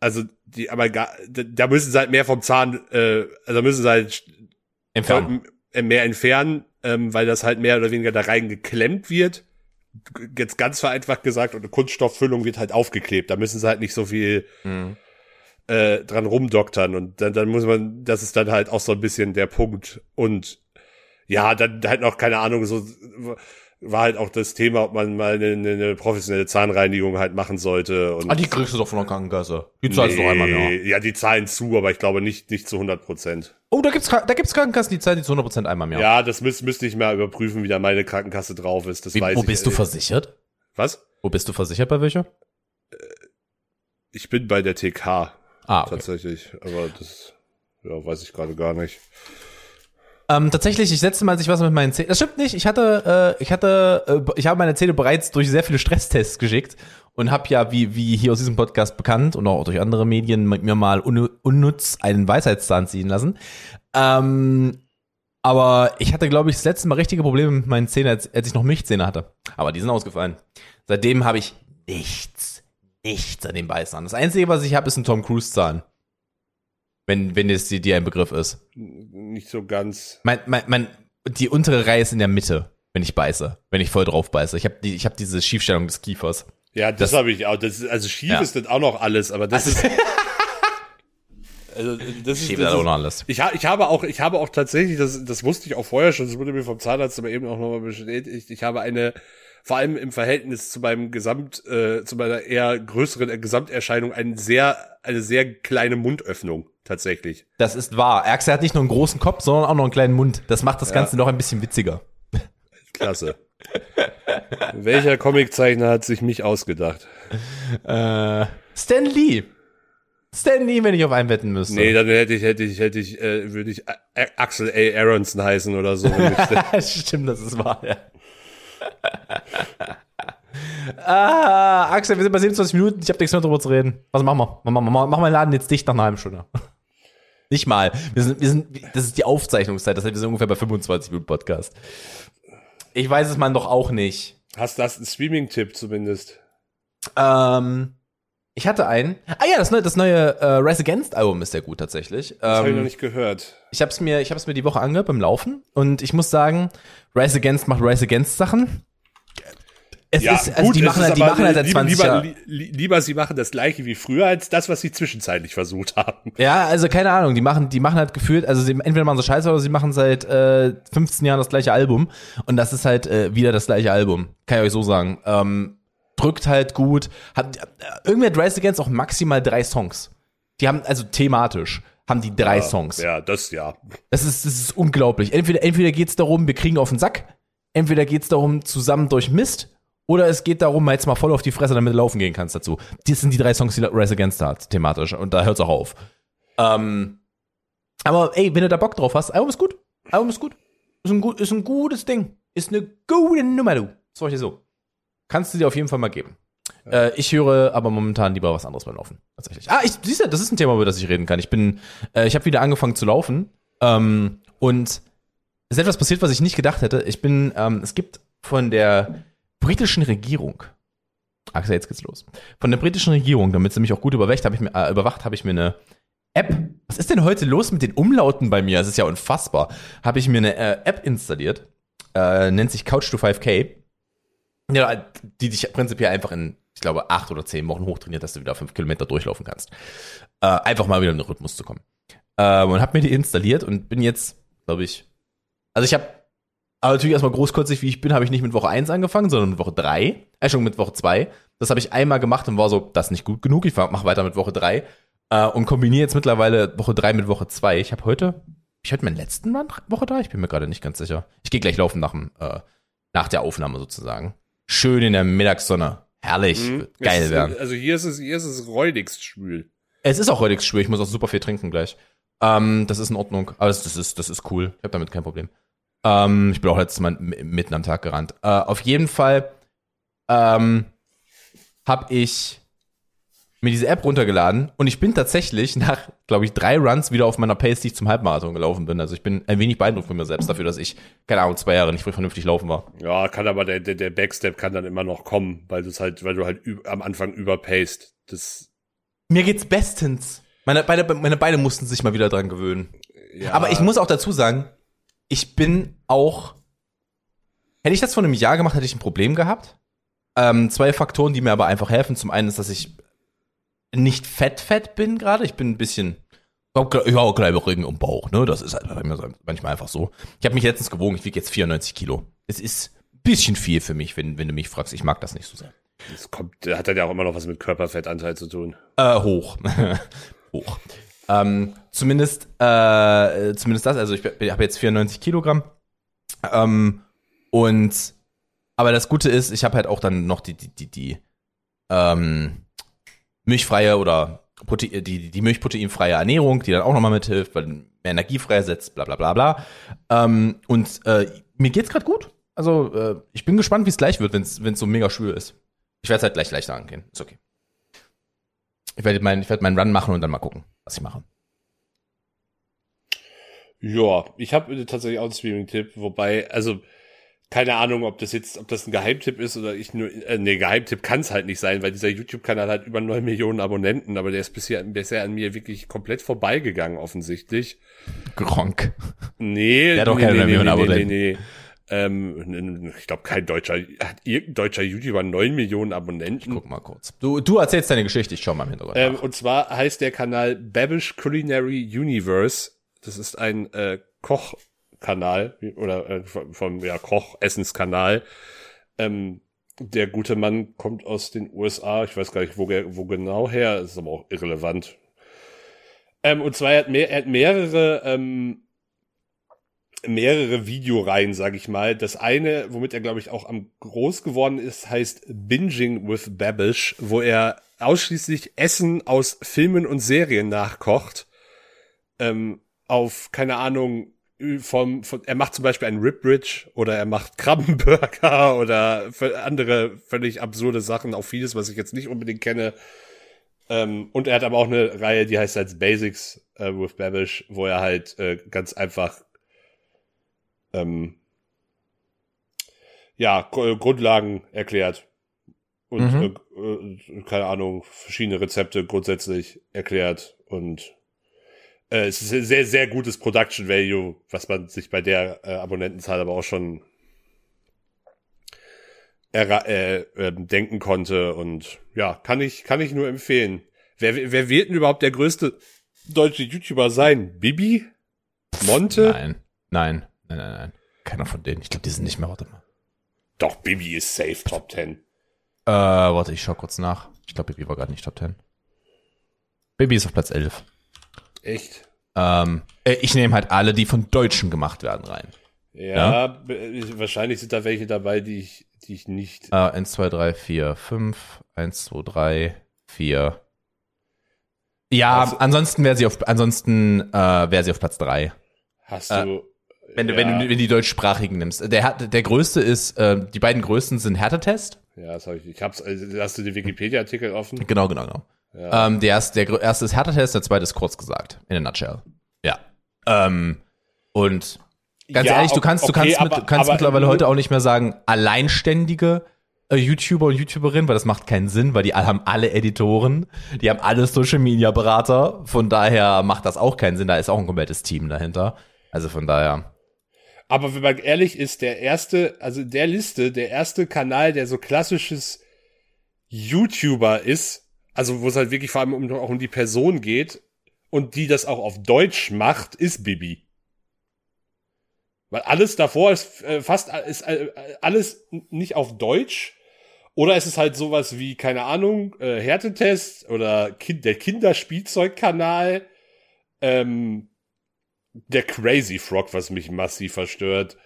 also die Amalgam, da- müssen sie halt mehr vom Zahn, äh, also müssen sie halt Entfernen. äh, mehr entfernen ähm, weil das halt mehr oder weniger da rein geklemmt wird. Jetzt ganz vereinfacht gesagt, und eine Kunststofffüllung wird halt aufgeklebt. Da müssen sie halt nicht so viel Mhm. äh, dran rumdoktern. Und dann, dann muss man, das ist dann halt auch so ein bisschen der Punkt. Und ja, dann halt noch, keine Ahnung, so war halt auch das Thema, ob man mal eine, eine professionelle Zahnreinigung halt machen sollte. Und Ah, die kriegst du doch von der Krankenkasse. Die zahlst du doch einmal im Jahr. Nee, Ja, die zahlen zu, aber ich glaube nicht, nicht zu 100 Prozent. Oh, da gibt's, da gibt's Krankenkassen, die zahlen die zu 100% einmal im Jahr. Ja, das müß, müsste ich mal überprüfen, wie da meine Krankenkasse drauf ist. Das Wie, weiß wo ich. bist du äh, versichert? Was? Wo bist du versichert bei welcher? Ich bin bei der TK Ah, okay. tatsächlich, aber das ja, weiß ich gerade gar nicht. Ähm, tatsächlich, ich letzte Mal, als ich was mit meinen Zähnen. Das stimmt nicht. Ich hatte, äh, ich hatte, äh, ich habe meine Zähne bereits durch sehr viele Stresstests geschickt und habe ja, wie, wie hier aus diesem Podcast bekannt und auch durch andere Medien, mit mir mal un unnütz einen Weisheitszahn ziehen lassen. Ähm, aber ich hatte, glaube ich, das letzte Mal richtige Probleme mit meinen Zähnen, als, als ich noch Milchzähne hatte. Aber die sind ausgefallen. Seitdem habe ich nichts, nichts an dem Beißern. Das Einzige, was ich habe, ist ein Tom Cruise Zahn. Wenn, wenn es dir ein Begriff ist. Nicht so ganz. Mein, mein, mein, die untere Reihe ist in der Mitte, wenn ich beiße, wenn ich voll drauf beiße. Ich habe die, ich habe diese Schiefstellung des Kiefers. Ja, das, Das- habe ich auch. Das ist, also schief Ja. ist das auch noch alles, aber das ist. Also, das ist, Schief das ist auch ist noch alles. ich, ha, ich habe auch, ich habe auch tatsächlich, das, das wusste ich auch vorher schon, das wurde mir vom Zahnarzt aber eben auch nochmal bestätigt. Ich habe eine, vor allem im Verhältnis zu meinem Gesamt, äh, zu meiner eher größeren Gesamterscheinung, eine sehr, eine sehr kleine Mundöffnung tatsächlich. Das ist wahr. Erxe hat nicht nur einen großen Kopf, sondern auch noch einen kleinen Mund. Das macht das Ganze noch ein bisschen witziger. Klasse. Welcher Comiczeichner hat sich mich ausgedacht? Äh, Stan Lee. Stan Lee, wenn ich auf einen wetten müsste. Nee, dann hätte ich, hätte ich, hätte ich, äh, würde ich Axel A. Aronson heißen oder so. Stimmt, das ist wahr, ja. ah, Axel, wir sind bei 27 Minuten. Ich habe nichts mehr drüber zu reden. Was machen wir? Machen wir, machen wir, machen wir den Laden jetzt dicht nach einer halben Stunde. Nicht mal. Wir sind, wir sind, das ist die Aufzeichnungszeit. Das heißt, wir sind ungefähr bei 25 Minuten Podcast. Ich weiß es man doch auch nicht. Hast du einen Streaming-Tipp zumindest? Ähm, ich hatte einen. Ah ja, das neue, das neue äh, Rise Against Album ist sehr gut tatsächlich. Das habe ich noch Ähm, nicht gehört. ich habe es mir, ich habe es mir die Woche angehört beim Laufen und ich muss sagen, Rise Against macht Rise Against Sachen. Es ist, also die es machen ist halt, die machen halt seit lieber, 20 lieber, Jahren. li- lieber sie machen das gleiche wie früher, als das, was sie zwischenzeitlich versucht haben. Ja, also keine Ahnung, die machen, die machen halt gefühlt, also sie entweder machen so Scheiße oder sie machen seit äh, 15 Jahren das gleiche Album und das ist halt äh, wieder das gleiche Album. Kann ich euch so sagen. Ähm, drückt halt gut. Hat, äh, irgendwie hat Rise Against auch maximal drei Songs. Die haben, also thematisch, haben die drei Songs. Ja, das ja. Das ist, das ist unglaublich. Entweder, entweder geht's darum, wir kriegen auf den Sack, entweder geht's darum, zusammen durch Mist, oder es geht darum, mal jetzt mal voll auf die Fresse, damit du laufen gehen kannst dazu. Das sind die drei Songs, die Rise Against hat, thematisch. Und da hört's auch auf. Ähm, aber ey, wenn du da Bock drauf hast, Album ist gut. Album ist gut. Ist ein, gut, ist ein gutes Ding. Ist eine gute Nummer, du. Sag ich dir so. Kannst du dir auf jeden Fall mal geben. Äh, ich höre aber momentan lieber was anderes beim Laufen. Tatsächlich. Ah, ich, siehst du, das ist ein Thema, über das ich reden kann. Ich bin, äh, ich habe wieder angefangen zu laufen. Ähm, und es ist etwas passiert, was ich nicht gedacht hätte. Ich bin, ähm, es gibt von der britischen Regierung, Axel, jetzt geht's los. Von der britischen Regierung, damit sie mich auch gut überwacht, habe ich mir, äh, überwacht, habe ich mir eine App. Was ist denn heute los mit den Umlauten bei mir? Das ist ja unfassbar. Habe ich mir eine äh, App installiert, äh, nennt sich Couch to 5K. Ja, die dich prinzipiell einfach in, ich glaube, acht oder zehn Wochen hochtrainiert, dass du wieder fünf Kilometer durchlaufen kannst. Äh, einfach mal wieder in den Rhythmus zu kommen. Ähm, und habe mir die installiert und bin jetzt, glaube ich, also ich habe aber natürlich erstmal großkotzig, wie ich bin, habe ich nicht mit Woche 1 angefangen, sondern mit Woche 3. Äh, schon mit Woche 2. Das habe ich einmal gemacht und war so, das ist nicht gut genug. Ich mache weiter mit Woche 3. Äh, und kombiniere jetzt mittlerweile Woche 3 mit Woche 2. Ich habe heute, ich heute meinen letzten Run Woche 3? Ich bin mir gerade nicht ganz sicher. Ich gehe gleich laufen nach, dem, äh, nach der Aufnahme sozusagen. Schön in der Mittagssonne. Herrlich. Mhm. Geil ist, werden. Also hier ist es, hier ist es räudigst schwül. Es ist auch heute schwül, ich muss auch super viel trinken gleich. Ähm, das ist in Ordnung. Aber das, das, ist, das ist cool. Ich habe damit kein Problem. Ähm, ich bin auch letztes Mal mitten am Tag gerannt. Äh, auf jeden Fall ähm, habe ich mir diese App runtergeladen und ich bin tatsächlich nach, glaube ich, drei Runs wieder auf meiner Pace, die ich zum Halbmarathon gelaufen bin. Also ich bin ein wenig beeindruckt von mir selbst dafür, dass ich, keine Ahnung, zwei Jahre nicht vernünftig laufen war. Ja, kann aber der, der, der Backstep kann dann immer noch kommen, weil du halt, weil du halt am Anfang überpaced. Das, Mir geht's bestens. Meine Beine, meine Beine mussten sich mal wieder dran gewöhnen. ja. Aber ich muss auch dazu sagen, ich bin auch Hätte ich das vor einem Jahr gemacht, hätte ich ein Problem gehabt. Ähm, zwei Faktoren, die mir aber einfach helfen. Zum einen ist, dass ich nicht fett fett bin gerade. Ich bin ein bisschen ja, kleine Ringe im Bauch, ne? Das ist halt manchmal einfach so. Ich habe mich letztens gewogen, ich wiege jetzt 94 Kilo. Es ist ein bisschen viel für mich, wenn, wenn du mich fragst. Ich mag das nicht so sehr. Das kommt, hat dann ja auch immer noch was mit Körperfettanteil zu tun. Äh, hoch. hoch. Ähm, zumindest, äh, zumindest das, also ich, habe jetzt 94 Kilogramm. Ähm, und aber das Gute ist, ich habe halt auch dann noch die, die, die, die ähm, milchfreie oder Prote die, die milchproteinfreie Ernährung, die dann auch nochmal mithilft, weil mehr Energie freisetzt, bla bla bla bla. Ähm, und äh, mir geht's gerade gut. Also äh, ich bin gespannt, wie es gleich wird, wenn es so mega schwül ist. Ich werde halt gleich leichter angehen. Ist okay. Ich werde meinen, ich werde meinen Run machen und dann mal gucken, was ich mache. Ja, ich habe tatsächlich auch einen Streaming-Tipp, wobei, also keine Ahnung, ob das jetzt, ob das ein Geheimtipp ist oder ich nur, äh, nee, Geheimtipp kann es halt nicht sein, weil dieser YouTube-Kanal hat über neun Millionen Abonnenten, aber der ist bisher, bisher an mir wirklich komplett vorbeigegangen, offensichtlich. Gronk. Nee, Der hat doch nee, keine nee, Millionen nee, nee, Abonnenten. nee, nee. Ähm, ich glaube, kein deutscher, hat irgendein deutscher YouTuber neun Millionen Abonnenten. Guck mal kurz. Du, du erzählst deine Geschichte, ich schau mal im Hintergrund. Ähm, und zwar heißt der Kanal Babish Culinary Universe. Das ist ein äh, Kochkanal oder äh, vom, ja, Koch-Essenskanal. Ähm, der gute Mann kommt aus den USA. Ich weiß gar nicht, wo, wo genau her. Ist aber auch irrelevant. Ähm, und zwar er hat, mehr, er hat mehrere ähm, mehrere Videoreihen, sage ich mal. Das eine, womit er, glaube ich, auch am groß geworden ist, heißt Binging with Babish, wo er ausschließlich Essen aus Filmen und Serien nachkocht. Ähm, auf, keine Ahnung, vom, von, er macht zum Beispiel einen Ribridge oder er macht Krabbenburger oder andere völlig absurde Sachen, auch vieles, was ich jetzt nicht unbedingt kenne. Ähm, und er hat aber auch eine Reihe, die heißt als Basics äh, with Babish, wo er halt äh, ganz einfach ähm, ja, Gr- Grundlagen erklärt. Und, Mhm. äh, äh, keine Ahnung, verschiedene Rezepte grundsätzlich erklärt. Und äh, es ist ein sehr, sehr gutes Production Value, was man sich bei der äh, Abonnentenzahl aber auch schon äh, äh, denken konnte. Und ja, kann ich, kann ich nur empfehlen. Wer, wer wird denn überhaupt der größte deutsche YouTuber sein? Bibi? Monte? Nein, nein, nein, nein, nein. Keiner von denen. Ich glaube, die sind nicht mehr. Warte mal. Doch, Bibi ist safe Top 10. Äh, warte, ich schau kurz nach. Ich glaube, Baby war gerade nicht Top 10. Baby ist auf Platz 11. Echt? Ähm, äh, ich nehme halt alle, die von Deutschen gemacht werden, rein. Ja, be- wahrscheinlich sind da welche dabei, die ich, die ich nicht. Äh, 1, 2, 3, 4, 5. 1, 2, 3, 4. Ja, Also- ansonsten wäre sie auf, ansonsten äh, wäre sie auf Platz 3. Hast äh, du. Wenn du, ja, wenn du wenn die deutschsprachigen nimmst. Der, hat- der größte ist, äh, die beiden größten sind Härtetest. Ja, das hab ich. Ich hab's. Also, hast du den Wikipedia-Artikel offen? Genau, genau, genau. Ja. Ähm, der, erste, der erste ist Härtetest, der zweite ist kurz gesagt. In a nutshell. Ja. Ähm, und ganz Ja, ehrlich, du kannst, du okay, kannst, mit, aber- du kannst aber mittlerweile nur- heute auch nicht mehr sagen, alleinständige äh, YouTuber und YouTuberinnen, weil das macht keinen Sinn, weil die alle haben alle Editoren, die haben alle Social Media Berater, von daher macht das auch keinen Sinn, da ist auch ein komplettes Team dahinter. Also von daher. Aber wenn man ehrlich ist, der erste, also der Liste, der erste Kanal, der so klassisches YouTuber ist, also wo es halt wirklich vor allem um, auch um die Person geht und die das auch auf Deutsch macht, ist Bibi. Weil alles davor ist äh, fast ist äh, alles nicht auf Deutsch. Oder es ist halt sowas wie, keine Ahnung, äh, Härtetest oder kind, der Kinderspielzeugkanal. Ähm, der Crazy Frog, was mich massiv verstört.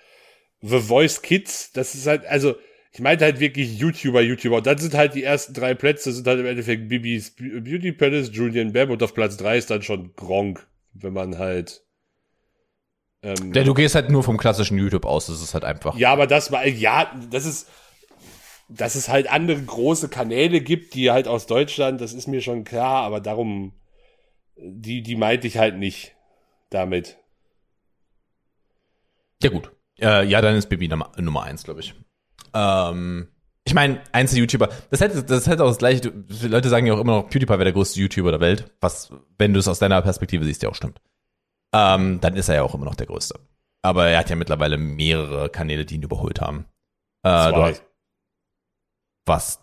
The Voice Kids, das ist halt, also, ich meinte halt wirklich YouTuber, YouTuber. Und dann sind halt die ersten drei Plätze, sind halt im Endeffekt Bibis Be- Beauty Palace, Julian Bam und auf Platz drei ist dann schon Gronk, wenn man halt. Ähm, Ja, du gehst halt nur vom klassischen YouTube aus, das ist halt einfach. ja, aber das war, ja, das ist, dass es halt andere große Kanäle gibt, die halt aus Deutschland, das ist mir schon klar, aber darum, die, die meinte ich halt nicht damit. Ja, gut. Äh, ja, dann ist Bibi Nummer, Nummer eins, glaube ich. Ähm, ich meine, Einzel-YouTuber, das hätte, das hätte auch das gleiche, Leute sagen ja auch immer noch, PewDiePie wäre der größte YouTuber der Welt, was, wenn du es aus deiner Perspektive siehst, ja auch stimmt. Ähm, dann ist er ja auch immer noch der größte. Aber er hat ja mittlerweile mehrere Kanäle, die ihn überholt haben. Äh, hast, was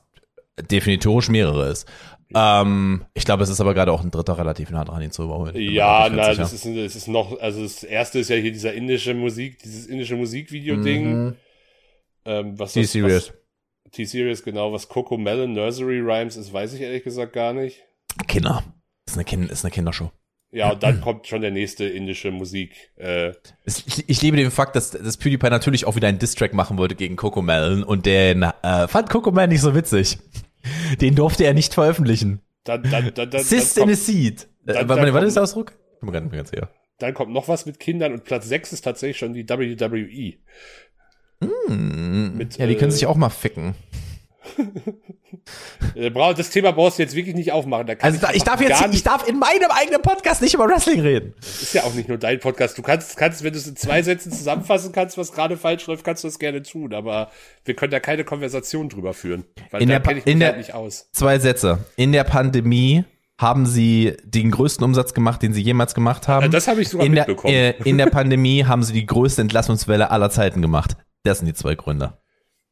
definitorisch mehrere ist. Ähm, ich glaube, es ist aber gerade auch ein dritter relativ nah dran, ihn zu überholen. Ja, na, sicher. das ist, das ist noch, also das erste ist ja hier dieser indische Musik, dieses indische Musikvideo-Ding. Mhm. Ähm, T-Series. T-Series, genau. Was Coco Melon Nursery Rhymes ist, weiß ich ehrlich gesagt gar nicht. Kinder. Ist eine, kind, ist eine Kindershow. Ja, und dann kommt schon der nächste indische Musik. Äh, Ich, ich liebe den Fakt, dass, dass PewDiePie natürlich auch wieder einen Distrack machen wollte gegen Coco Melon und den äh, fand Coco Melon nicht so witzig. Den durfte er nicht veröffentlichen. dann, dann, dann, dann, Sis dann, in a seed. Äh, dann- warte, dann warte, ist kommt- der Ausdruck? Ich bin mir gar nicht mehr ganz sicher. dann kommt noch was mit Kindern und Platz 6 ist tatsächlich schon die WWE. Hm, Mit, ja, die können äh, sich auch mal ficken. Äh, das Thema brauchst du jetzt wirklich nicht aufmachen. Da kann Also da, ich darf jetzt, ich darf in meinem eigenen Podcast nicht über Wrestling reden. ist ja auch nicht nur dein Podcast. Du kannst, kannst, wenn du es in zwei Sätzen zusammenfassen kannst, was gerade falsch läuft, kannst du das gerne tun. Aber wir können da keine Konversation drüber führen. Weil In da der kenne ich mich in der- halt nicht aus. Zwei Sätze. In der Pandemie haben sie den größten Umsatz gemacht, den sie jemals gemacht haben. Ja, das habe ich sogar in der, mitbekommen. äh, in der Pandemie haben sie die größte Entlassungswelle aller Zeiten gemacht. Das sind die zwei Gründe.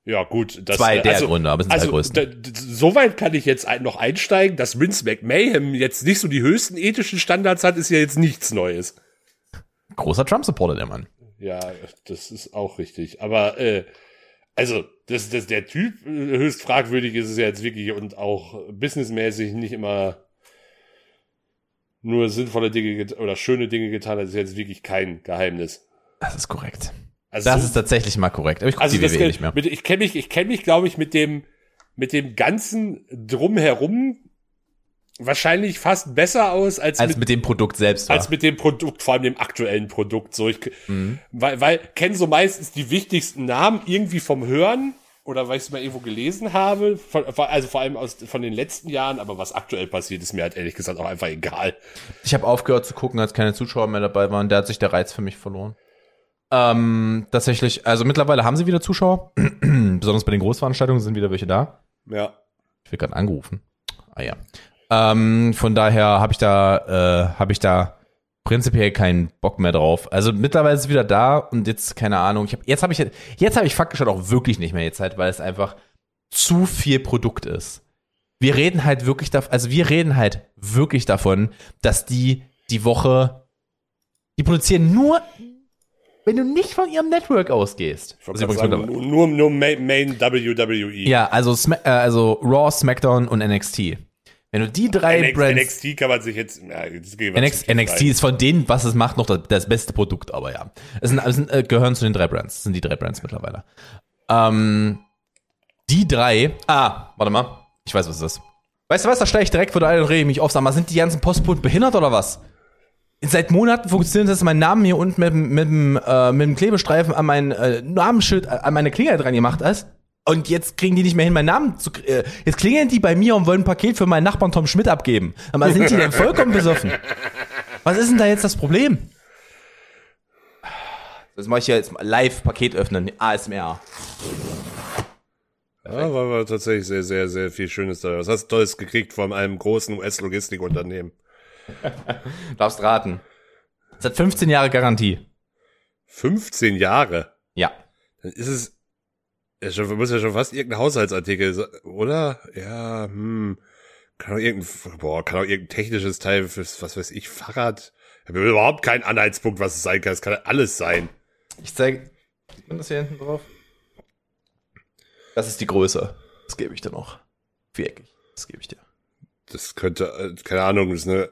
Ja, gut. Das, Zwei der Gründe, aber es sind also, zwei größten. da- Soweit kann ich jetzt noch einsteigen, dass Vince McMahon jetzt nicht so die höchsten ethischen Standards hat, ist ja jetzt nichts Neues. Großer Trump-Supporter, der Mann. Ja, das ist auch richtig. Aber äh, also, dass dass der Typ äh, höchst fragwürdig ist, ist ja jetzt wirklich und auch businessmäßig nicht immer nur sinnvolle Dinge oder schöne Dinge getan hat, ist jetzt wirklich kein Geheimnis. Das ist korrekt. Also, Das so- ist tatsächlich mal korrekt. Aber ich gucke also die WWE nicht mehr. Mit, ich kenne mich, ich kenne mich, glaube ich, mit dem mit dem ganzen drumherum wahrscheinlich fast besser aus als, Als mit, mit dem Produkt selbst war. als mit dem Produkt, vor allem dem aktuellen Produkt. So, ich, Mhm. weil, weil kennen so meistens die wichtigsten Namen irgendwie vom Hören oder weil ich es mal irgendwo gelesen habe, von, also vor allem aus von den letzten Jahren, aber was aktuell passiert, ist mir halt ehrlich gesagt auch einfach egal. Ich habe aufgehört zu gucken, als keine Zuschauer mehr dabei waren. Da hat sich der Reiz für mich verloren. Ähm, tatsächlich, also mittlerweile haben sie wieder Zuschauer. Besonders bei den Großveranstaltungen sind wieder welche da. Ja. Ich werde gerade angerufen. Ah ja. Ähm, von daher habe ich da, äh, habe ich da prinzipiell keinen Bock mehr drauf. Also mittlerweile ist es wieder da und jetzt keine Ahnung. Ich hab, jetzt habe ich jetzt habe ich faktisch halt auch wirklich nicht mehr die Zeit, weil es einfach zu viel Produkt ist. Wir reden halt wirklich davon, also wir reden halt wirklich davon, dass die die Woche, die produzieren nur, wenn du nicht von ihrem Network ausgehst. Übrigens sagen, nur, nur Main, Main WWE. ja, also, Sma äh, also Raw, SmackDown und NXT. Wenn du die drei NXT, Brands NXT kann man sich jetzt, ja, NXT, NXT ist von denen, was es macht, noch das, das beste Produkt, aber ja. Es sind, es sind, äh, gehören zu den drei Brands. Das sind die drei Brands mittlerweile. Ähm, die drei. Ah, warte mal. Ich weiß, was es ist. Weißt du was? Da steige ich direkt vor der und rede mich auf. Sag mal, sind die ganzen Postboten behindert oder was? Seit Monaten funktioniert das, mein Name hier unten mit, dem- mit, dem, äh, mit dem Klebestreifen an mein äh, Namensschild, äh, an meine Klingel dran gemacht ist. Und jetzt kriegen die nicht mehr hin, meinen Namen zu. Äh, jetzt klingeln die bei mir und wollen ein Paket für meinen Nachbarn Tom Schmidt abgeben. Aber sind die denn vollkommen besoffen? Was ist denn da jetzt das Problem? Das mache ich ja jetzt live Paket öffnen, ASMR. Ja, war, war tatsächlich sehr, sehr, sehr viel Schönes da. Was hast du Tolles gekriegt von einem großen US-Logistikunternehmen? Darfst raten. Es hat 15 Jahre Garantie. 15 Jahre. Ja. Dann ist es, ja, schon, muss ja schon fast irgendein Haushaltsartikel, sein, oder? Ja, hm. Kann auch irgendein, boah, kann auch irgendein technisches Teil fürs, was weiß ich, Fahrrad. Ich habe überhaupt keinen Anhaltspunkt, was es sein kann. Es kann alles sein. Ich zeige. Man das hier hinten drauf? Das ist die Größe. Das gebe ich dir noch. Viereckig. Das gebe ich dir. Das könnte, äh, keine Ahnung, das ist eine,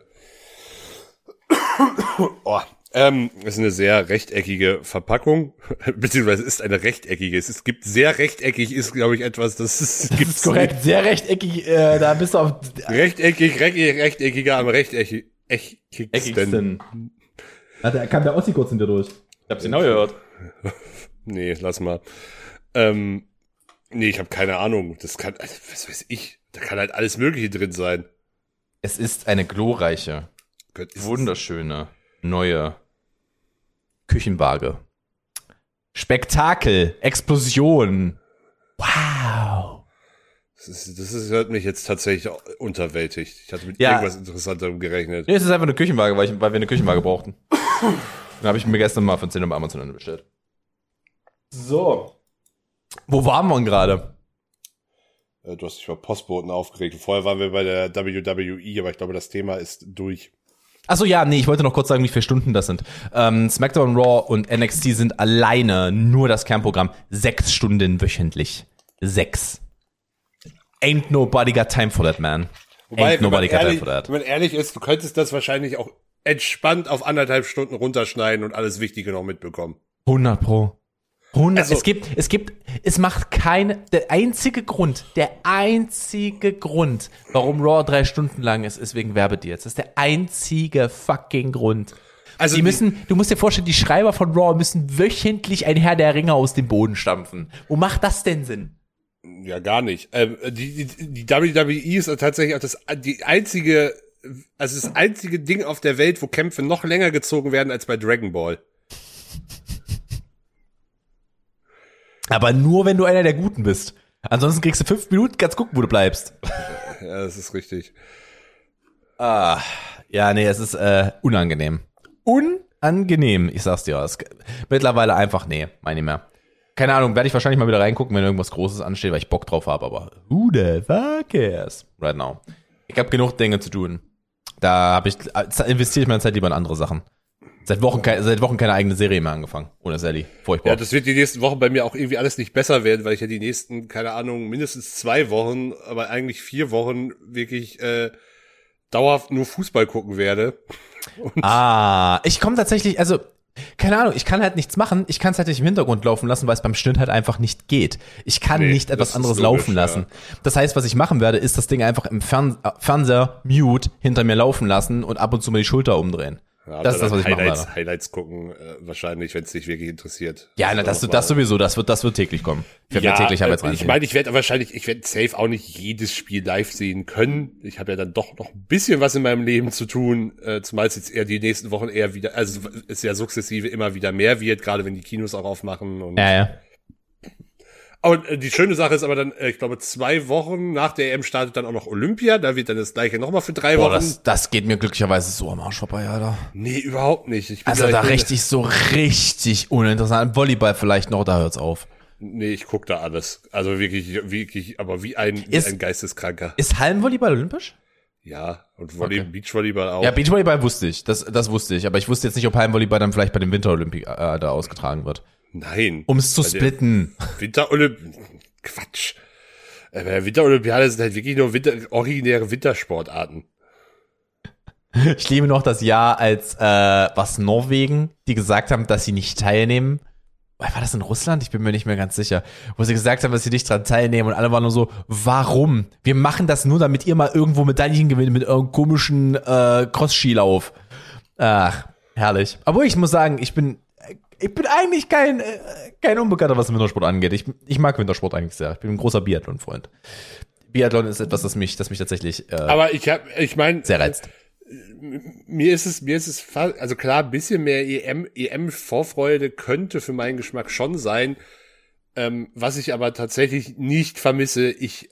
oh, ähm, das ist eine sehr rechteckige Verpackung, beziehungsweise ist eine rechteckige. Es gibt sehr rechteckig, ist, glaube ich, etwas, das ist, Das gibt's ist korrekt. Sehr rechteckig. Äh, da bist du auf Rechteckig, rechteckig, rechteckiger am rechteckigsten. eckigsten. Da kam der Ossi kurz hinter durch. Ich hab's genau gehört. Nee, lass mal. Ähm, nee, ich habe keine Ahnung. Das kann, also, was weiß ich, da kann halt alles Mögliche drin sein. Es ist eine glorreiche, Gott, ist- wunderschöne, neue Küchenwaage. Spektakel, Explosion. Wow. Das, ist, das ist, hört mich jetzt tatsächlich auch unterwältigt. Ich hatte mit Ja. irgendwas Interessanterem gerechnet. Nee, es ist einfach eine Küchenwaage, weil, ich, weil wir eine Küchenwaage brauchten. Dann habe ich mir gestern mal von 10 auf Amazon eine bestellt. So. Wo waren wir denn gerade? Äh, Du hast dich über Postboten aufgeregt. Vorher waren wir bei der WWE, aber ich glaube, das Thema ist durch. Achso, ja, nee, ich wollte noch kurz sagen, wie viele Stunden das sind. Ähm, SmackDown, Raw und NXT sind alleine nur das Kernprogramm sechs Stunden wöchentlich. Sechs. Ain't nobody got time for that, man. Ain't wenn man, nobody got time ehrlich, for that. wenn man ehrlich ist, du könntest das wahrscheinlich auch entspannt auf anderthalb Stunden runterschneiden und alles Wichtige noch mitbekommen. 100 pro. 100, Also- es gibt, es gibt, es macht keine, der einzige Grund, der einzige Grund, warum Raw drei Stunden lang ist, ist wegen Werbedeals. Das ist der einzige fucking Grund. Also Die müssen, du musst dir vorstellen, die Schreiber von Raw müssen wöchentlich ein Herr der Ringe aus dem Boden stampfen. Wo macht das denn Sinn? Ja, gar nicht. Ähm, die, die, die WWE ist tatsächlich auch das, die einzige, also das einzige Ding auf der Welt, wo Kämpfe noch länger gezogen werden als bei Dragon Ball. Aber nur, wenn du einer der Guten bist. Ansonsten kriegst du fünf Minuten, kannst gucken, wo du bleibst. Ja, das ist richtig. Ah, ja, nee, es ist äh, unangenehm. Unangenehm, ich sag's dir. Es, mittlerweile einfach, nee, meine ich mehr. Keine Ahnung, werde ich wahrscheinlich mal wieder reingucken, wenn irgendwas Großes ansteht, weil ich Bock drauf habe, aber who the fuck cares? Right now. Ich habe genug Dinge zu tun. Da habe ich, äh, investiere ich meine Zeit lieber in andere Sachen. Seit Wochen, kei- seit Wochen keine eigene Serie mehr angefangen. Ohne Sally. Furchtbar. Ja, das wird die nächsten Wochen bei mir auch irgendwie alles nicht besser werden, weil ich ja die nächsten, keine Ahnung, mindestens zwei Wochen, aber eigentlich vier Wochen wirklich äh, dauerhaft nur Fußball gucken werde. Ah, ich komme tatsächlich, also, keine Ahnung, ich kann halt nichts machen. Ich kann es halt nicht im Hintergrund laufen lassen, weil es beim Schnitt halt einfach nicht geht. Ich kann Nee, nicht etwas anderes logisch, laufen ja. lassen. Das heißt, was ich machen werde, ist das Ding einfach im Fern Fernseher mute hinter mir laufen lassen und ab und zu mal die Schulter umdrehen. Ja, das ist das, was ich Highlights, werde. Highlights gucken, äh, wahrscheinlich, wenn es dich wirklich interessiert. Ja, na, das, das sowieso, das wird, das wird täglich kommen. Ich werde mir täglich äh, Highlights ich reinziehen. meine, ich werde wahrscheinlich, ich werde safe auch nicht jedes Spiel live sehen können. Ich habe ja dann doch noch ein bisschen was in meinem Leben zu tun, äh, zumal es jetzt eher die nächsten Wochen eher wieder, also es ja sukzessive immer wieder mehr wird, gerade wenn die Kinos auch aufmachen. Und, ja, ja. Und äh, die schöne Sache ist aber dann, äh, ich glaube, zwei Wochen nach der EM startet dann auch noch Olympia. Da wird dann das gleiche nochmal für drei Boah, Wochen. das, das geht mir glücklicherweise so am Arsch vorbei, Alter. nee, überhaupt nicht. Also da richtig so richtig uninteressant. Volleyball vielleicht noch, da hört's auf. Nee, ich guck da alles. Also wirklich, wirklich, aber wie ein, wie Ist- ein Geisteskranker. Ist Hallenvolleyball olympisch? Ja, und Volley, Okay. Beachvolleyball auch. Ja, Beachvolleyball wusste ich, das, das wusste ich, aber ich wusste jetzt nicht, ob Hallenvolleyball dann vielleicht bei den Winterolympi äh, da ausgetragen wird. Nein. Um es zu splitten. Winterolymp... Quatsch. Winterolympiade sind halt wirklich nur Winter originäre Wintersportarten. Ich liebe noch das Jahr, als äh, was Norwegen, die gesagt haben, dass sie nicht teilnehmen. War das in Russland? Ich bin mir nicht mehr ganz sicher. Wo sie gesagt haben, dass sie nicht dran teilnehmen und alle waren nur so, warum? Wir machen das nur, damit ihr mal irgendwo Medaillen gewinnt mit irgendeinem komischen äh, Cross-Skilauf. Ach, herrlich. Obwohl ich muss sagen, ich bin ich bin eigentlich kein, äh, kein Unbekannter, was Wintersport angeht. Ich, ich mag Wintersport eigentlich sehr. Ich bin ein großer Biathlon-Freund. Biathlon ist etwas, das mich, das mich tatsächlich äh, Aber ich hab, ich meine, sehr reizt. mir ist es, mir ist es also klar, ein bisschen mehr EM, EM-Vorfreude könnte für meinen Geschmack schon sein. Ähm, was ich aber tatsächlich nicht vermisse, ich,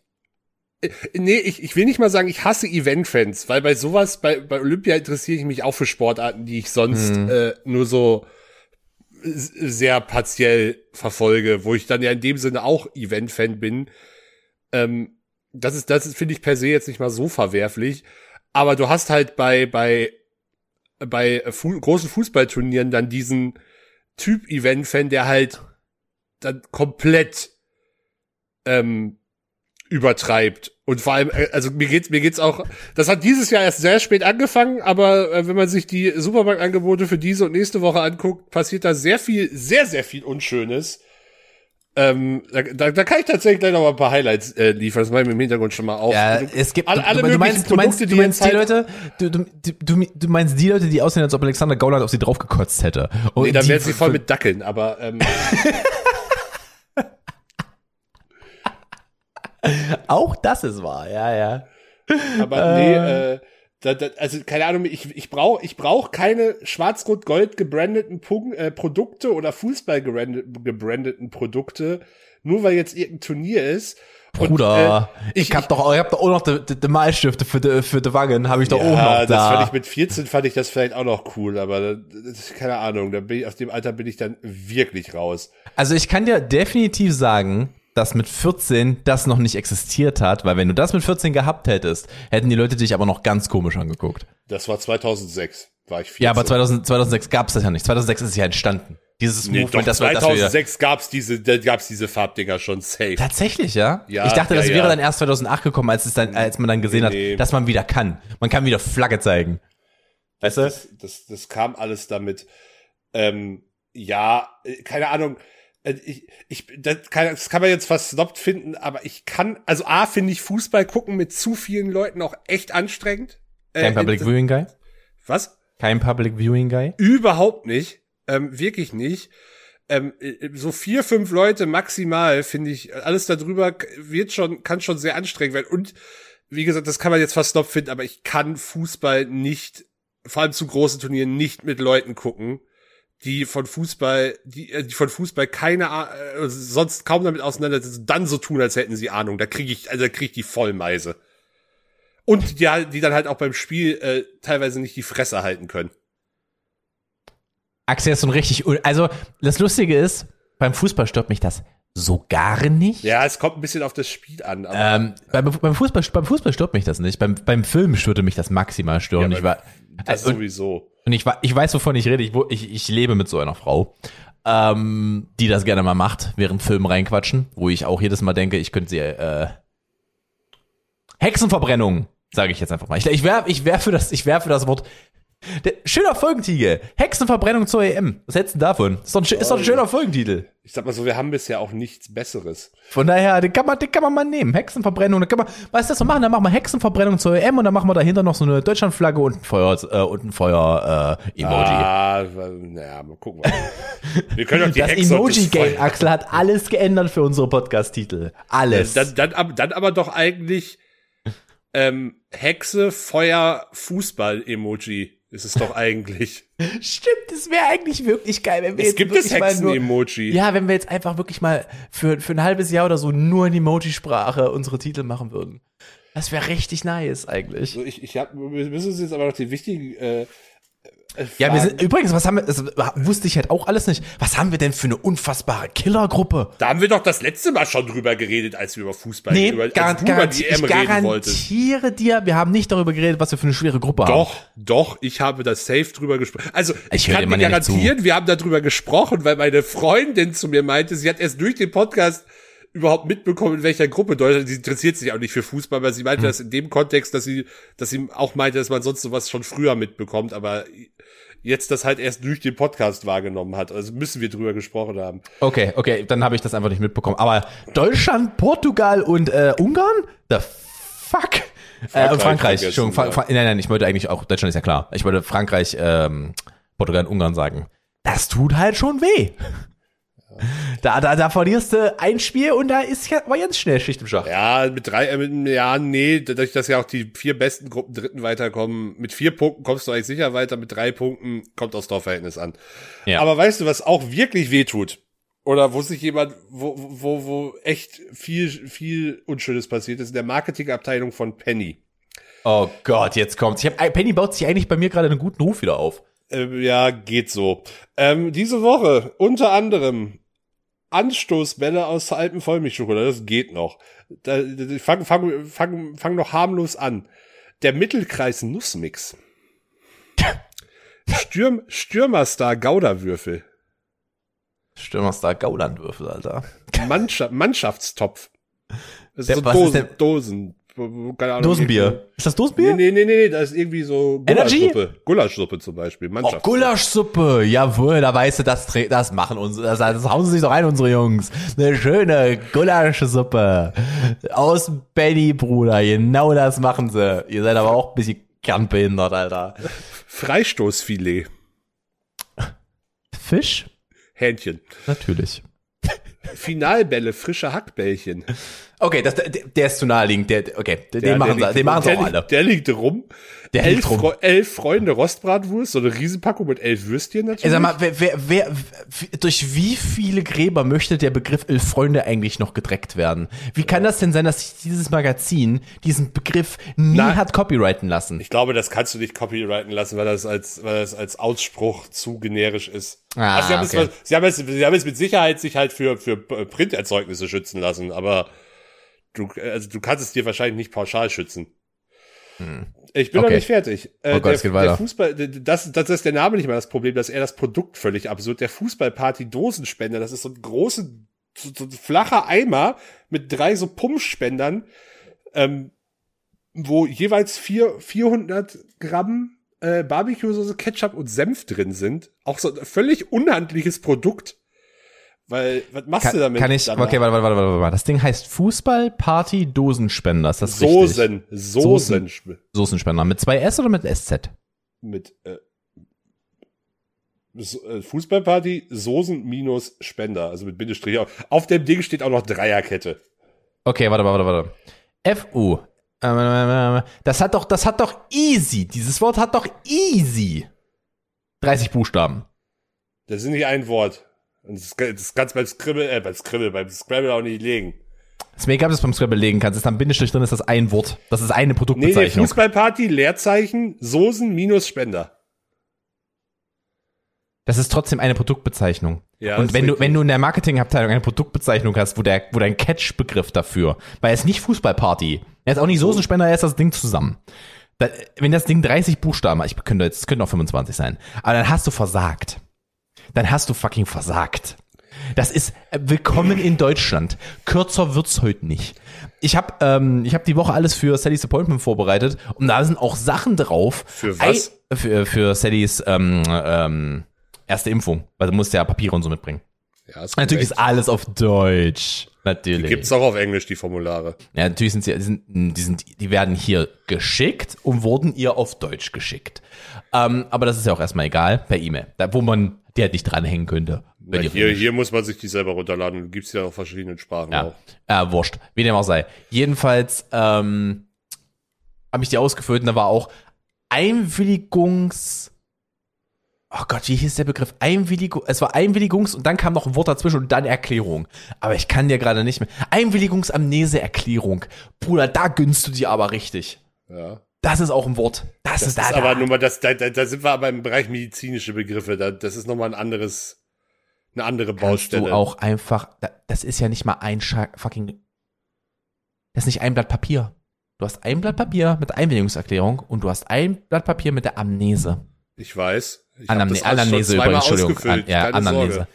äh, nee, ich, ich will nicht mal sagen, ich hasse Event-Fans, weil bei sowas, bei, bei Olympia interessiere ich mich auch für Sportarten, die ich sonst Mhm. äh, nur so sehr partiell verfolge, wo ich dann ja in dem Sinne auch Event-Fan bin. Ähm, das ist, das finde ich per se jetzt nicht mal so verwerflich. Aber du hast halt bei, bei, bei Fu großen Fußballturnieren dann diesen Typ-Event-Fan, der halt dann komplett ähm, übertreibt. Und vor allem, äh, also mir geht's, mir geht's auch, das hat dieses Jahr erst sehr spät angefangen, aber äh, wenn man sich die Supermarktangebote für diese und nächste Woche anguckt, passiert da sehr viel, sehr, sehr viel Unschönes. Ähm, da, da, da kann ich tatsächlich gleich noch mal ein paar Highlights äh, liefern, das mache ich mir im Hintergrund schon mal auf. Ja, Du- es gibt, alle, alle du, du möglichen meinst, du meinst, Produkte, du meinst die halt- Leute, du, du, du, du meinst die Leute, die aussehen, als ob Alexander Gauland auf sie draufgekotzt hätte. Und Nee, dann die- werden sie voll mit Dackeln, aber ähm, Auch das ist wahr, ja, ja. Aber nee, äh, da, da, also keine Ahnung, ich, ich brauche ich brauch keine schwarz-rot-gold gebrandeten Punk äh, Produkte oder Fußball gebrandet- gebrandeten Produkte, nur weil jetzt irgendein Turnier ist. Bruder, Und, äh, ich, ich- hab doch, ich hab doch auch noch die, die, die Malstifte für die, für die Wangen, habe ich doch auch Ja, noch das fand da. ich mit 14 fand ich das vielleicht auch noch cool, aber das, keine Ahnung, da bin ich, aus dem Alter bin ich dann wirklich raus. Also ich kann dir definitiv sagen, dass mit 14 das noch nicht existiert hat, weil wenn du das mit 14 gehabt hättest, hätten die Leute dich aber noch ganz komisch angeguckt. Das war 2006, war ich 14. Ja, aber 2000, 2006 gab's das ja nicht. 2006 ist es ja entstanden. Dieses nee, Movement, doch, das wir, das wir 2006 gab's diese, da gab's diese Farbdinger schon safe. Tatsächlich, ja? Ja, ich dachte, ja, das ja. wäre dann erst 2008 gekommen, als es dann, als man dann gesehen Nee, hat, dass man wieder kann. Man kann wieder Flagge zeigen. Weißt du? Das, das, das kam alles damit. Ähm, ja, äh, keine Ahnung. Äh, Ich, ich, das, kann, das kann man jetzt fast snobbt finden, aber ich kann, also A, finde ich Fußball gucken mit zu vielen Leuten auch echt anstrengend. Äh, Kein Public äh, Viewing Guy? Was? Kein Public Viewing Guy? Überhaupt nicht. Ähm, wirklich nicht. Ähm, äh, so vier, fünf Leute maximal, finde ich, alles darüber wird schon, kann schon sehr anstrengend werden. Und wie gesagt, das kann man jetzt fast snobbt finden, aber ich kann Fußball nicht, vor allem zu großen Turnieren, nicht mit Leuten gucken, die von Fußball, die, äh, die von Fußball keine, äh, sonst kaum damit auseinandersetzen, dann so tun, als hätten sie Ahnung. Da kriege ich, also da kriege ich die Vollmeise. Und die, halt- die dann halt auch beim Spiel äh, teilweise nicht die Fresse halten können. Axel ist so ein richtig, also das Lustige ist, beim Fußball stört mich das so gar nicht. Ja, es kommt ein bisschen auf das Spiel an. Aber Ähm, beim, beim, Fußball, beim Fußball stört mich das nicht. Beim, beim Film würde mich das maximal stören. Ja, ich war, das und, sowieso. und ich, ich weiß, wovon ich rede. Ich, ich, ich lebe mit so einer Frau, ähm, die das gerne mal macht, während Filmen reinquatschen, wo ich auch jedes Mal denke, ich könnte sie, äh, Hexenverbrennung, sage ich jetzt einfach mal. Ich, ich wäre ich wär für, das- ich wär für das Wort. Der, schöner Folgentitel. Hexenverbrennung zur EM. Was hältst du davon? Ist doch ein, ist doch ein schöner Folgentitel. Ich sag mal so, wir haben bisher auch nichts Besseres. Von daher, den kann man, den kann man mal nehmen. Hexenverbrennung, dann kann man, weißt du, was wir machen? Dann machen wir Hexenverbrennung zur EM und dann machen wir dahinter noch so eine Deutschlandflagge und ein Feuer, äh, und ein Feuer, äh, Emoji. Ah, naja, mal gucken. Mal. Wir können doch die das Emoji-Game, Axel, hat alles geändert für unsere Podcast-Titel. Alles. Dann, dann, ab- dann aber doch eigentlich ähm, Hexe, Feuer, Fußball-Emoji ist es doch eigentlich. Stimmt, das wäre eigentlich wirklich geil, wenn wir Es jetzt gibt wirklich es nur, Hexen-Emoji. Ja, wenn wir jetzt einfach wirklich mal für, für ein halbes Jahr oder so nur in Emoji-Sprache unsere Titel machen würden. Das wäre richtig nice eigentlich. So, ich, ich hab, wir müssen uns jetzt aber noch die wichtigen äh, Ja, wir sind, übrigens, was haben wir, das wusste ich halt auch alles nicht. Was haben wir denn für eine unfassbare Killergruppe? Da haben wir doch das letzte Mal schon drüber geredet, als wir über Fußball Nee, über, gar, du über die ich EM reden wolltest. garantiere dir, wir haben nicht darüber geredet, was wir für eine schwere Gruppe haben. Doch, doch, ich habe das safe drüber gesprochen. Also, ich, Ich kann dir garantieren, wir haben darüber gesprochen, weil meine Freundin zu mir meinte, sie hat erst durch den Podcast überhaupt mitbekommen, in welcher Gruppe Deutschland, sie interessiert sich auch nicht für Fußball, weil sie meinte Hm. das in dem Kontext, dass sie, dass sie auch meinte, dass man sonst sowas schon früher mitbekommt, aber jetzt das halt erst durch den Podcast wahrgenommen hat. Also müssen wir drüber gesprochen haben. Okay, okay, dann habe ich das einfach nicht mitbekommen. Aber Deutschland, Portugal und äh, Ungarn? The fuck? äh, und Frankreich. Schon, Fra. Fra nein, nein, ich wollte eigentlich auch, Deutschland ist ja klar. Ich wollte Frankreich, ähm, Portugal und Ungarn sagen. Das tut halt schon weh. Da, da, da verlierst du ein Spiel und da ist ja, war ganz schnell Schicht im Schach. Ja, mit drei, äh, mit, ja, nee, dadurch, dass ja auch die vier besten Gruppen Dritten weiterkommen, mit vier Punkten kommst du eigentlich sicher weiter, mit drei Punkten kommt aufs Torverhältnis an. Ja. Aber weißt du, was auch wirklich wehtut? Oder wo sich jemand, wo, wo, wo echt viel, viel Unschönes passiert ist, in der Marketingabteilung von Penny. Oh Gott, jetzt kommt's. Ich hab, Penny baut sich eigentlich bei mir gerade einen guten Ruf wieder auf. Ähm, ja, geht so. Ähm, diese Woche unter anderem Anstoßbälle aus der alten Vollmilchschokolade, das geht noch. Da, fang, fang, fang, fang noch harmlos an. Der Mittelkreis Nussmix. Stürm, Stürmerstar Gouderwürfel. Stürmerstar Gaulandwürfel, Alter. Mannschaft, Mannschaftstopf. Das Der- ist so was ist Dosen, der- Dosen. Keine Ahnung, Dosenbier. Ist das Nee, Dosenbier? nee, nee, nee, das ist irgendwie so Energy? Gulaschsuppe. Gulaschsuppe zum Beispiel. Oh. Gulaschsuppe, jawohl, da weißt du, das, das machen unsere, das, das hauen sie sich doch rein, unsere Jungs. Eine schöne Gulaschsuppe. Aus Benny, Bruder, genau das machen sie. Ihr seid aber auch ein bisschen kernbehindert, Alter. Freistoßfilet. Fisch? Hähnchen. Natürlich. Finalbälle, frische Hackbällchen. Okay, das, der, der ist zu naheliegend. Der, okay, den Ja, machen sie, den machen sie auch liegt- alle. Der liegt rum. Der elf, liegt rum. Fre- elf Freunde Rostbratwurst, so eine Riesenpackung mit elf Würstchen natürlich. Ey, sag mal, wer, wer, wer, durch wie viele Gräber möchte der Begriff Elf Freunde eigentlich noch gedreckt werden? Wie kann das denn sein, dass sich dieses Magazin diesen Begriff nie Na- hat copyrighten lassen? ich glaube, das kannst du nicht copyrighten lassen, weil das als, weil das als Ausspruch zu generisch ist. Ah, also sie, haben okay. es, sie, haben es, sie haben es mit Sicherheit sich halt für, für Printerzeugnisse schützen lassen, aber du, also du kannst es dir wahrscheinlich nicht pauschal schützen. Ich bin Hm. Okay. noch nicht fertig. Äh, Oh Gott, der, es geht weiter. Der Fußball, das, das ist der Name nicht mal das Problem, das ist eher das Produkt völlig absurd. Der Fußballparty Dosenspender, das ist so ein großer, so, so ein flacher Eimer mit drei so Pumpspendern, ähm, wo jeweils vier, 400 Gramm äh, Barbecue-Soße, Ketchup und Senf drin sind. Auch so ein völlig unhandliches Produkt. Weil, was machst du Kann, damit? kann ich, dann? okay, warte, warte, warte, warte, warte. Das Ding heißt Fußball Party Dosenspender. Ist das richtig? Soßen, Soßen, Soßenspender. Mit zwei S oder mit SZ? mit äh, äh, Fußballparty, Soßen minus Spender, also mit Bindestrich. Auf dem Ding steht auch noch Dreierkette. Okay, warte, warte, warte. FU. Das hat doch, das hat doch easy. Dieses Wort hat doch easy. 30 Buchstaben. Das ist nicht ein Wort. Und das, das kannst du beim Scribble, äh, beim Scribble, beim Scrabble auch nicht legen. Das Make-up, du beim Scrabble legen kannst, ist da ein Bindestrich drin, ist das ein Wort. Das ist eine Nee, nee, Produktbezeichnung. Fußballparty, Leerzeichen, Soßen minus Spender. das ist trotzdem eine Produktbezeichnung. Ja, Und wenn du, wenn du in der Marketingabteilung eine Produktbezeichnung hast, wo der, wo dein Catch-Begriff dafür, weil es nicht Fußballparty, er ist auch nicht Soßenspender, er ist das Ding zusammen. Da, wenn das Ding 30 Buchstaben ich könnte jetzt, es könnten auch 25 sein, aber dann hast du versagt. Dann hast du fucking versagt. Das ist äh, willkommen in Deutschland. Kürzer wird's heute nicht. Ich habe ähm, ich hab die Woche alles für Sallys Appointment vorbereitet und da sind auch Sachen drauf. Für was? Ei, für, für Sallys ähm, ähm, erste Impfung, weil du musst ja Papiere und so mitbringen. Ja, ist Natürlich ist alles auf Deutsch. Natürlich. Gibt's auch auf Englisch, die Formulare. Ja, natürlich sind sie, die, sind, die, sind, die werden hier geschickt und wurden ihr auf Deutsch geschickt. Ähm, aber das ist ja auch erstmal egal, per E-Mail, da, wo man halt nicht dranhängen könnte. Auf hier, hier muss man sich die selber runterladen. Gibt's ja auf verschiedenen Sprachen ja, auch. äh, wurscht, wie dem auch sei. Jedenfalls ähm, habe ich die ausgefüllt und da war auch Einwilligungs... Oh Gott, wie hieß der Begriff? Einwilligung. Es war Einwilligungs und dann kam noch ein Wort dazwischen und dann Erklärung. Aber ich kann dir gerade nicht mehr. Einwilligungsamnese-Erklärung. Bruder, da gönnst du dir aber richtig. Ja. Das ist auch ein Wort. Das, Das ist da. ist da. aber nur mal, das, da, da, sind wir aber im Bereich medizinische Begriffe. Da, das ist nochmal ein anderes, eine andere Kannst Baustelle. du auch einfach. da- Das ist ja nicht mal ein Scha fucking. Das ist nicht ein Blatt Papier. Du hast ein Blatt Papier mit der Einwilligungserklärung und du hast ein Blatt Papier mit der Amnese. Ich weiß. Ich Anamne Anamnese übrigens, Entschuldigung. An, ja, Keine Anamnese. Sorge.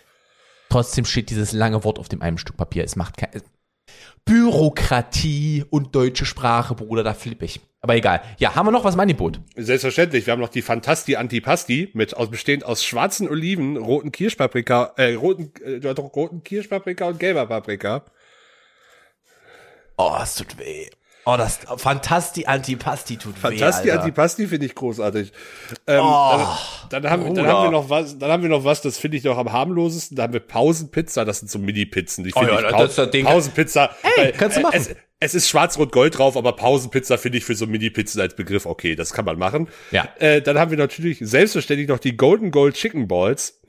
Trotzdem steht dieses lange Wort auf dem einen Stück Papier. Es macht kein. Bürokratie und deutsche Sprache, Bruder, da flippe ich. Aber egal. Ja, haben wir noch was im Angebot? Selbstverständlich. Wir haben noch die Fantasti Antipasti mit aus, bestehend aus schwarzen Oliven, roten Kirschpaprika, äh, roten, äh, doch, roten Kirschpaprika und gelber Paprika. Oh, es tut weh. Oh, das Fantasti Antipasti tut Fantasti weh. Alter. Antipasti finde ich großartig. Ähm, Oh, dann, dann, haben, dann haben wir noch was, dann haben wir noch was, das finde ich noch am harmlosesten. Da haben wir Pausenpizza, das sind so Mini-Pizzen. Die Oh finde ja, ich das ist das Ding. Pausenpizza. Ey, kannst du machen. Es, es ist schwarz-rot-gold drauf, aber Pausenpizza finde ich für so Mini-Pizzen als Begriff okay, das kann man machen. Ja. Äh, dann haben wir natürlich selbstverständlich noch die Golden Gold Chicken Balls.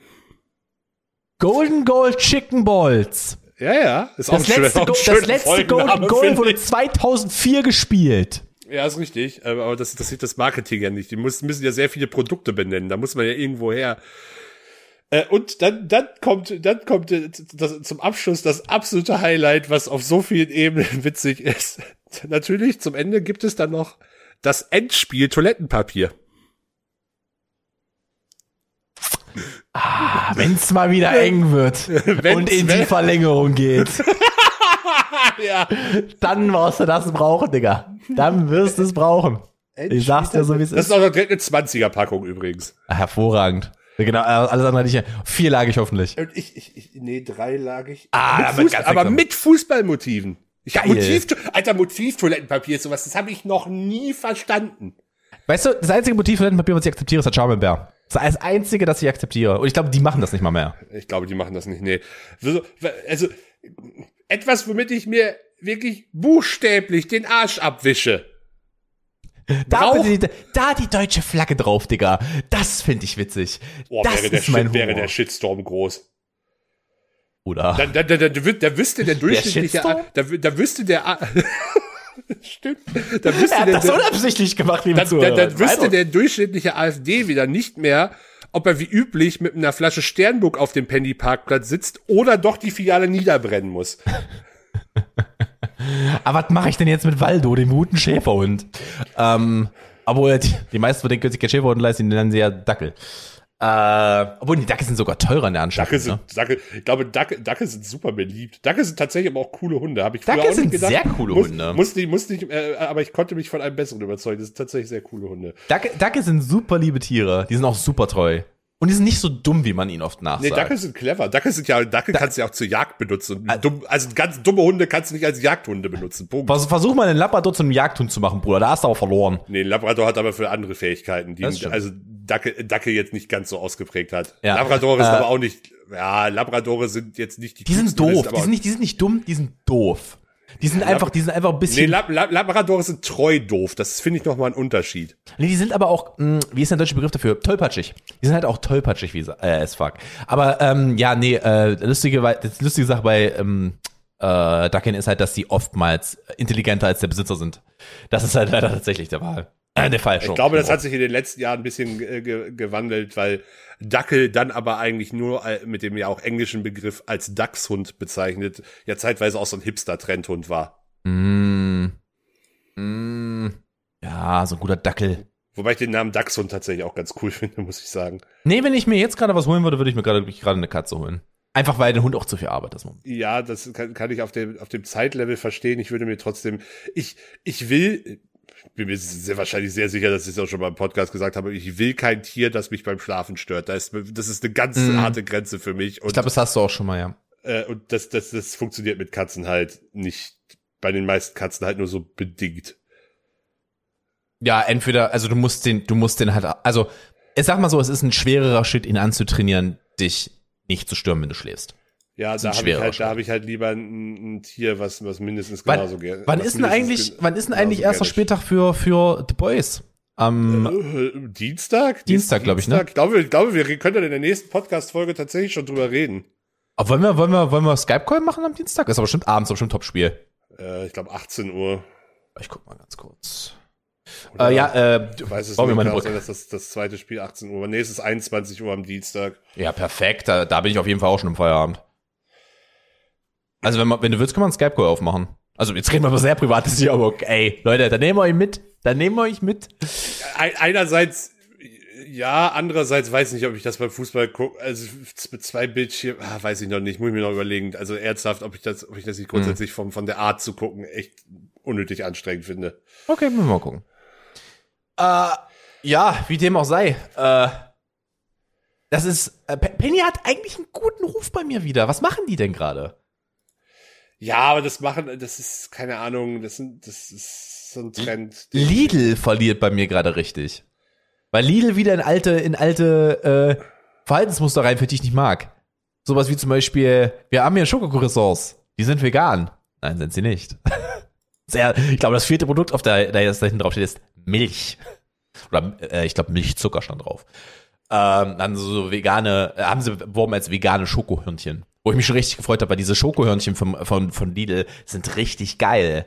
Golden Gold Chicken Balls. Ja, ja, ist auch Das schöner- letzte, auch ein Go schöner das letzte Golden Goal wurde ich. 2004 gespielt. Ja, ist richtig. Aber das interessiert das Marketing ja nicht. Die muss, müssen ja sehr viele Produkte benennen. Da muss man ja irgendwo her. Äh, und dann, dann kommt, dann kommt äh, das, zum Abschluss das absolute Highlight, was auf so vielen Ebenen witzig ist. Natürlich, zum Ende gibt es dann noch das Endspiel Toilettenpapier. Wenn es mal wieder eng wird und in die Verlängerung geht, ja. dann wirst du das brauchen, Digga. Dann wirst du es brauchen. Ich sag's dir so, wie es Das ist. ist auch eine 20er-Packung übrigens. Ah, Hervorragend. Genau, äh, alles andere nicht. Vierlagig hoffentlich. Und ich, ich, ich nee, dreilagig. Ah, mit damit Fuß, ganz aber mit Fußballmotiven. Ich hab. Motiv, Alter, Motiv-Toilettenpapier ist sowas, das habe ich noch nie verstanden. Weißt du, das einzige Motiv für Papier, was ich akzeptiere, ist der Charmin-Bär. Das ist das einzige, das ich akzeptiere. Und ich glaube, die machen das nicht mal mehr. Ich glaube, die machen das nicht. Nee. Also, also etwas, womit ich mir wirklich buchstäblich den Arsch abwische. Da, die, da die deutsche Flagge drauf, Digga. Das finde ich witzig. Boah, das wäre, der ist mein Shit, wäre Humor. der Shitstorm groß. Oder? Da, da, da, da, da wüsste der durchschnittliche, Shitstorm? da, da wüsste der, stimmt, da wüsste er hat der, das unabsichtlich gemacht, liebe dann, dann, dann wüsste Also, der durchschnittliche AfD wieder nicht mehr, ob er wie üblich mit einer Flasche Sternburg auf dem Penny-Parkplatz sitzt oder doch die Filiale niederbrennen muss. Aber was mache ich denn jetzt mit Waldo, dem guten Schäferhund? Ähm, obwohl die, die meisten von den können sich kein Schäferhund leisten, die nennen sie ja Dackel. Äh, obwohl die Dackel sind sogar teurer in der Anschaffung. Dackel ne? sind, Dackel, ich glaube, Dackel, Dackel sind super beliebt. Dackel sind tatsächlich aber auch coole Hunde. Habe ich früher Dackel auch nicht sind gedacht. sehr coole muss, Hunde. Musste, ich- musste ich, äh, aber ich konnte mich von einem besseren überzeugen. Das sind tatsächlich sehr coole Hunde. Dackel, Dackel sind super liebe Tiere. Die sind auch super treu. Und die sind nicht so dumm, wie man ihnen oft nachsagt. Nee, Dackel sind clever. Dackel sind ja, Dackel kannst du ja auch zur Jagd benutzen. Und dumm, also ganz dumme Hunde kannst du nicht als Jagdhunde benutzen. Punkt. Vers versuch mal einen Labrador zu einem Jagdhund zu machen, Bruder. Da hast du aber verloren. Nee, ein Labrador hat aber für andere Fähigkeiten, die also Dackel, Dackel jetzt nicht ganz so ausgeprägt hat. Ja. Labradore sind Äh, aber auch nicht, ja, Labradore sind jetzt nicht die Die sind doof. Die sind, nicht, die sind nicht dumm, die sind doof. Die sind einfach, die sind einfach ein Nee, bisschen. Lab, Lab, Labradore sind treu doof. Das finde ich nochmal ein Unterschied. Nee, die sind aber auch, mh, wie ist der deutsche Begriff dafür? Tollpatschig. Die sind halt auch tollpatschig, wie äh, as fuck. Aber ähm, ja, nee, äh, lustige, das lustige Sache bei ähm, äh, Duckin ist halt, dass sie oftmals intelligenter als der Besitzer sind. Das ist halt leider tatsächlich der Wahl. Äh, der Fall schon. Ich glaube, das hat sich in den letzten Jahren ein bisschen äh, ge gewandelt, weil Dackel dann aber eigentlich nur äh, mit dem ja auch englischen Begriff als Dachshund bezeichnet, ja zeitweise auch so ein Hipster-Trendhund war. Mm, mm, ja, so ein guter Dackel. Wobei ich den Namen Dachshund tatsächlich auch ganz cool finde, muss ich sagen. Nee, wenn ich mir jetzt gerade was holen würde, würde ich mir gerade gerade eine Katze holen. Einfach weil der Hund auch zu viel Arbeit ist. Ja, das kann, kann ich auf dem, auf dem Zeitlevel verstehen. Ich würde mir trotzdem, ich, ich will, bin mir sehr wahrscheinlich sehr sicher, dass ich es auch schon mal im Podcast gesagt habe, ich will kein Tier, das mich beim Schlafen stört. Das ist, das ist eine ganz Mhm. harte Grenze für mich. Und, Ich glaube, das hast du auch schon mal, ja. äh, und das, das, das funktioniert mit Katzen halt nicht, bei den meisten Katzen halt nur so bedingt. Ja, entweder, also du musst den, du musst den halt, also ich sag mal so, es ist ein schwererer Schritt, ihn anzutrainieren, dich nicht zu stören, wenn du schläfst. Ja, da habe ich halt, da habe ich halt lieber ein, ein Tier, was, was mindestens Wann, genauso gerne. wann ist denn eigentlich, gen- wann ist denn eigentlich erster gerne Spieltag für, für The Boys? Am, Äh, Dienstag? Dienstag, glaub ich, ne? Ich glaube, ich glaube, wir können dann in der nächsten Podcast-Folge tatsächlich schon drüber reden. oh, wollen wir, wollen wir, wollen wir Skype-Call machen am Dienstag? Ist aber bestimmt abends, aber bestimmt Top-Spiel. Äh, ich glaube, 18 Uhr. Ich guck mal ganz kurz. Oder? Äh, ja, äh, Ich weiß es nicht, sein, dass das, das zweite Spiel 18 Uhr. Nee, es ist 21 Uhr am Dienstag. Ja, perfekt. Da, da bin ich auf jeden Fall auch schon im Feierabend. Also, wenn, man, wenn du willst, kann man einen Skype-Call aufmachen. Also, jetzt reden wir über sehr privates hier, aber okay. Ey, Leute, dann nehmen wir euch mit. Dann nehmen wir euch mit. Ein, einerseits, ja, andererseits weiß nicht, ob ich das beim Fußball gucke. Also mit zwei Bildschirmen, ah, weiß ich noch nicht, muss ich mir noch überlegen. Also ernsthaft, ob ich das, ob ich das nicht grundsätzlich vom, von der Art zu gucken echt unnötig anstrengend finde. Okay, müssen wir mal gucken. Äh, ja, wie dem auch sei. Äh, das ist, äh, Pe- Penny hat eigentlich einen guten Ruf bei mir wieder. Was machen die denn gerade? Ja, aber das machen, das ist, keine Ahnung, das sind, das ist so ein Trend. Lidl verliert bei mir gerade richtig. Weil Lidl wieder in alte, in alte äh, Verhaltensmuster reinfällt, die ich nicht mag. Sowas wie zum Beispiel, wir haben hier Schokocroissants. Die sind vegan. Nein, sind sie nicht. Sehr, ich glaube, das vierte Produkt, auf der, der jetzt da hinten drauf steht, ist Milch. Oder äh, ich glaube, Milchzucker stand drauf. Ähm, dann so vegane, äh, haben sie beworben als vegane Schokohörnchen. Wo ich mich schon richtig gefreut habe, weil diese Schokohörnchen von, von, von Lidl sind richtig geil.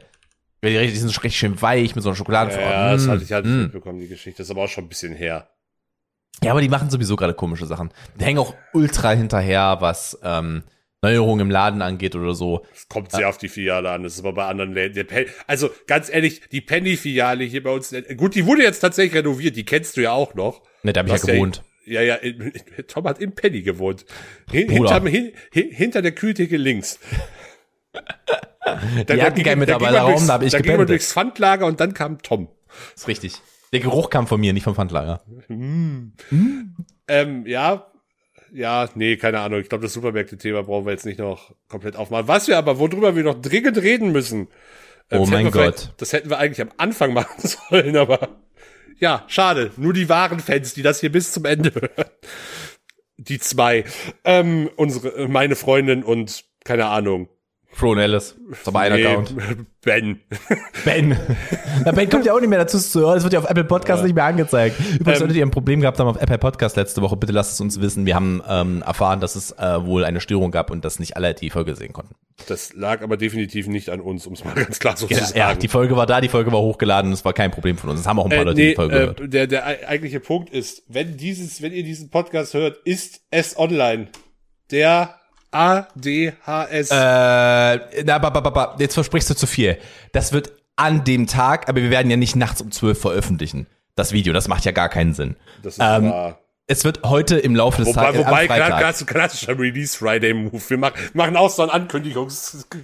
Die die sind richtig schön weich mit so einer Schokolade. Ja, das Mm, hatte ich halt mm. mitbekommen, die Geschichte. Das ist aber auch schon ein bisschen her. Ja, aber die machen sowieso gerade komische Sachen. Die hängen auch ultra hinterher, was ähm, Neuerungen im Laden angeht oder so. Es kommt sehr auf die Filiale an. Das ist aber bei anderen Läden. Also ganz ehrlich, die Penny-Filiale hier bei uns. Gut, die wurde jetzt tatsächlich renoviert. Die kennst du ja auch noch. Ne, da habe ich ja gewohnt. Ja, ja, in, in, Tom hat in Penny gewohnt. Hin, hinterm, hin, hin, hinter der Kühltheke links. Da, Die hatten keinen Mitarbeiterraum, da hab ich Da ging man durchs Pfandlager und dann kam Tom. ist richtig. Der Geruch kam von mir, nicht vom Pfandlager. Ähm, ja, ja, nee, keine Ahnung. Ich glaube, das Supermärkte-Thema brauchen wir jetzt nicht noch komplett aufmachen. Was wir aber, worüber wir noch dringend reden müssen. äh, Oh mein Gott. Das hätten wir eigentlich am Anfang machen sollen, aber ja, schade. Nur die wahren Fans, die das hier bis zum Ende hören. Die zwei. Ähm, unsere, äh, meine Freundin und, keine Ahnung, Flo und Alice. Ist aber ein Nee, Account. Ben. Ben. Na, ben kommt ja auch nicht mehr dazu zu hören. Es wird ja auf Apple Podcast nicht mehr angezeigt. Übrigens, Ähm, solltet ihr ein Problem gehabt haben auf Apple Podcast letzte Woche, bitte lasst es uns wissen. Wir haben ähm, erfahren, dass es äh, wohl eine Störung gab und dass nicht alle die Folge sehen konnten. Das lag aber definitiv nicht an uns, um es mal ganz klar so Ja, zu sagen. ja, die Folge war da, die Folge war hochgeladen, das war kein Problem von uns. Es haben auch ein paar Äh, Leute nee, die Folge gehört. äh, der, der ei- eigentliche Punkt ist, wenn dieses, wenn ihr diesen Podcast hört, ist es online. Der ADHS. Äh, na, ba, ba, ba, ba, jetzt versprichst du zu viel. Das wird an dem Tag, aber wir werden ja nicht nachts um 12 veröffentlichen. Das Video, das macht ja gar keinen Sinn. das ist ähm, wahr. Es wird heute im Laufe des Wobei, Tages, wobei Freitag. gerade so klassischer Release Friday Move. Wir machen, machen auch so einen Ankündigungs.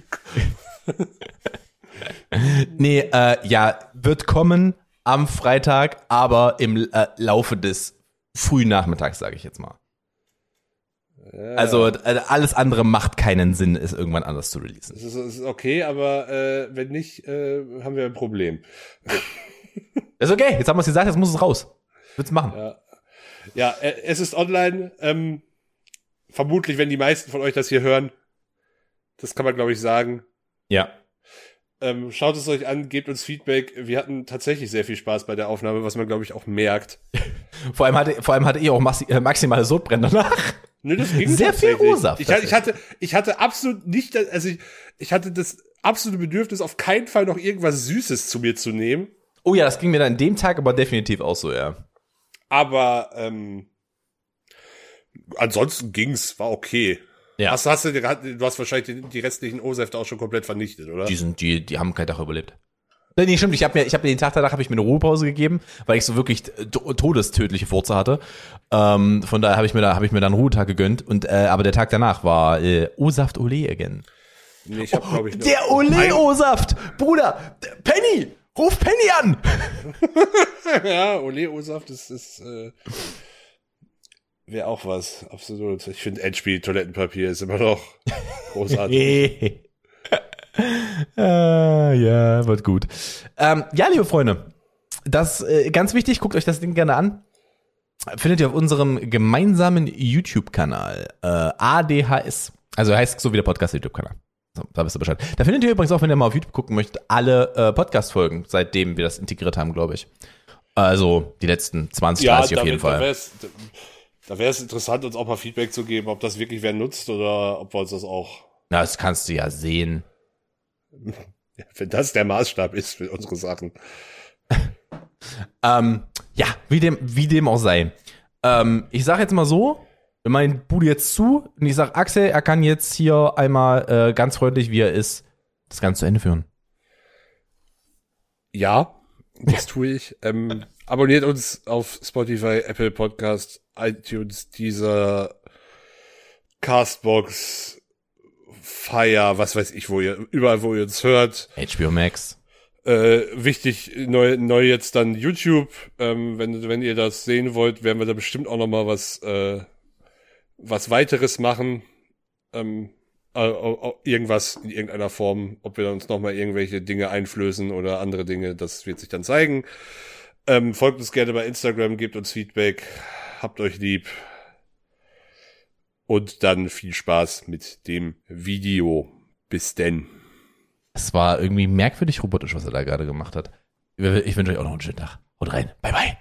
Nee, äh, ja, wird kommen am Freitag, aber im äh, Laufe des frühen Nachmittags, sage ich jetzt mal. Also äh, alles andere macht keinen Sinn, es irgendwann anders zu releasen. Das ist, das ist okay, aber äh, wenn nicht, äh, haben wir ein Problem. Ist okay, jetzt haben wir es gesagt, jetzt muss es raus. Wird's machen. Ja, ja äh, es ist online. Ähm, vermutlich, wenn die meisten von euch das hier hören, das kann man glaube ich sagen. Ja. Ähm, schaut es euch an, gebt uns Feedback. Wir hatten tatsächlich sehr viel Spaß bei der Aufnahme, was man glaube ich auch merkt. Vor allem hatte, vor allem hatte ich auch maxi äh, maximale Sodbrennen danach. Nö, das ging Sehr viel. O-Saft Ich, hatte- ich hatte, ich hatte absolut nicht, also ich, ich hatte das absolute Bedürfnis, auf keinen Fall noch irgendwas Süßes zu mir zu nehmen. Oh ja, das ging mir dann an dem Tag aber definitiv auch so, ja. Aber ähm, ansonsten ging's, war okay. Ja. Hast, hast du, du hast wahrscheinlich die, die restlichen O-Säfte auch schon komplett vernichtet, oder? Die sind, die, die haben keinen Tag überlebt. Nee, nee, stimmt. Ich habe mir, ich habe mir den Tag danach habe ich mir eine Ruhepause gegeben, weil ich so wirklich to- todestödliche Furze hatte. Ähm, von daher habe ich mir da, habe ich mir dann einen Ruhetag gegönnt. Und äh, aber der Tag danach war äh, O-Saft Ole again. Nee, ich hab, glaube ich, nur Der Ole ein- O-Saft, Bruder, der Penny, ruf Penny an. Ja, Ole O-Saft ist, ist äh, wäre auch was, absolut. Ich finde Endspiel Toilettenpapier ist immer noch großartig. ah, ja, wird gut. Ähm, ja, liebe Freunde, das äh, ganz wichtig, guckt euch das Ding gerne an. Findet ihr auf unserem gemeinsamen YouTube-Kanal äh, ADHS. Also heißt so wie der Podcast-YouTube-Kanal. So, da wisst ihr Bescheid. Da findet ihr übrigens auch, wenn ihr mal auf YouTube gucken möchtet, alle äh, Podcast-Folgen, seitdem wir das integriert haben, glaube ich. Also die letzten 20, 30 auf jeden Fall. wär's, da wäre es interessant, uns auch mal Feedback zu geben, ob das wirklich wer nutzt oder ob wir uns das auch, Na, das kannst du ja sehen. wenn das der Maßstab ist für unsere Sachen. Ähm, ja, wie dem, wie dem auch sei. Ähm, ich sag jetzt mal so, meinen Bude jetzt zu und ich sag Axel, er kann jetzt hier einmal äh, ganz freundlich, wie er ist, das Ganze zu Ende führen. Ja, das tue ich. Ähm, abonniert uns auf Spotify, Apple Podcast, iTunes, dieser Castbox, Fire, was weiß ich, wo ihr, überall, wo ihr uns hört. HBO Max. Äh, wichtig, neu, neu jetzt dann YouTube. Ähm, wenn, wenn ihr das sehen wollt, werden wir da bestimmt auch noch mal was, äh, was weiteres machen. Ähm, äh, irgendwas in irgendeiner Form, ob wir uns noch mal irgendwelche Dinge einflößen oder andere Dinge, das wird sich dann zeigen. Ähm, folgt uns gerne bei Instagram, gebt uns Feedback, habt euch lieb. Und dann viel Spaß mit dem Video. Bis denn. Es war irgendwie merkwürdig robotisch, was er da gerade gemacht hat. Ich wünsche euch auch noch einen schönen Tag. Und rein. Bye, bye.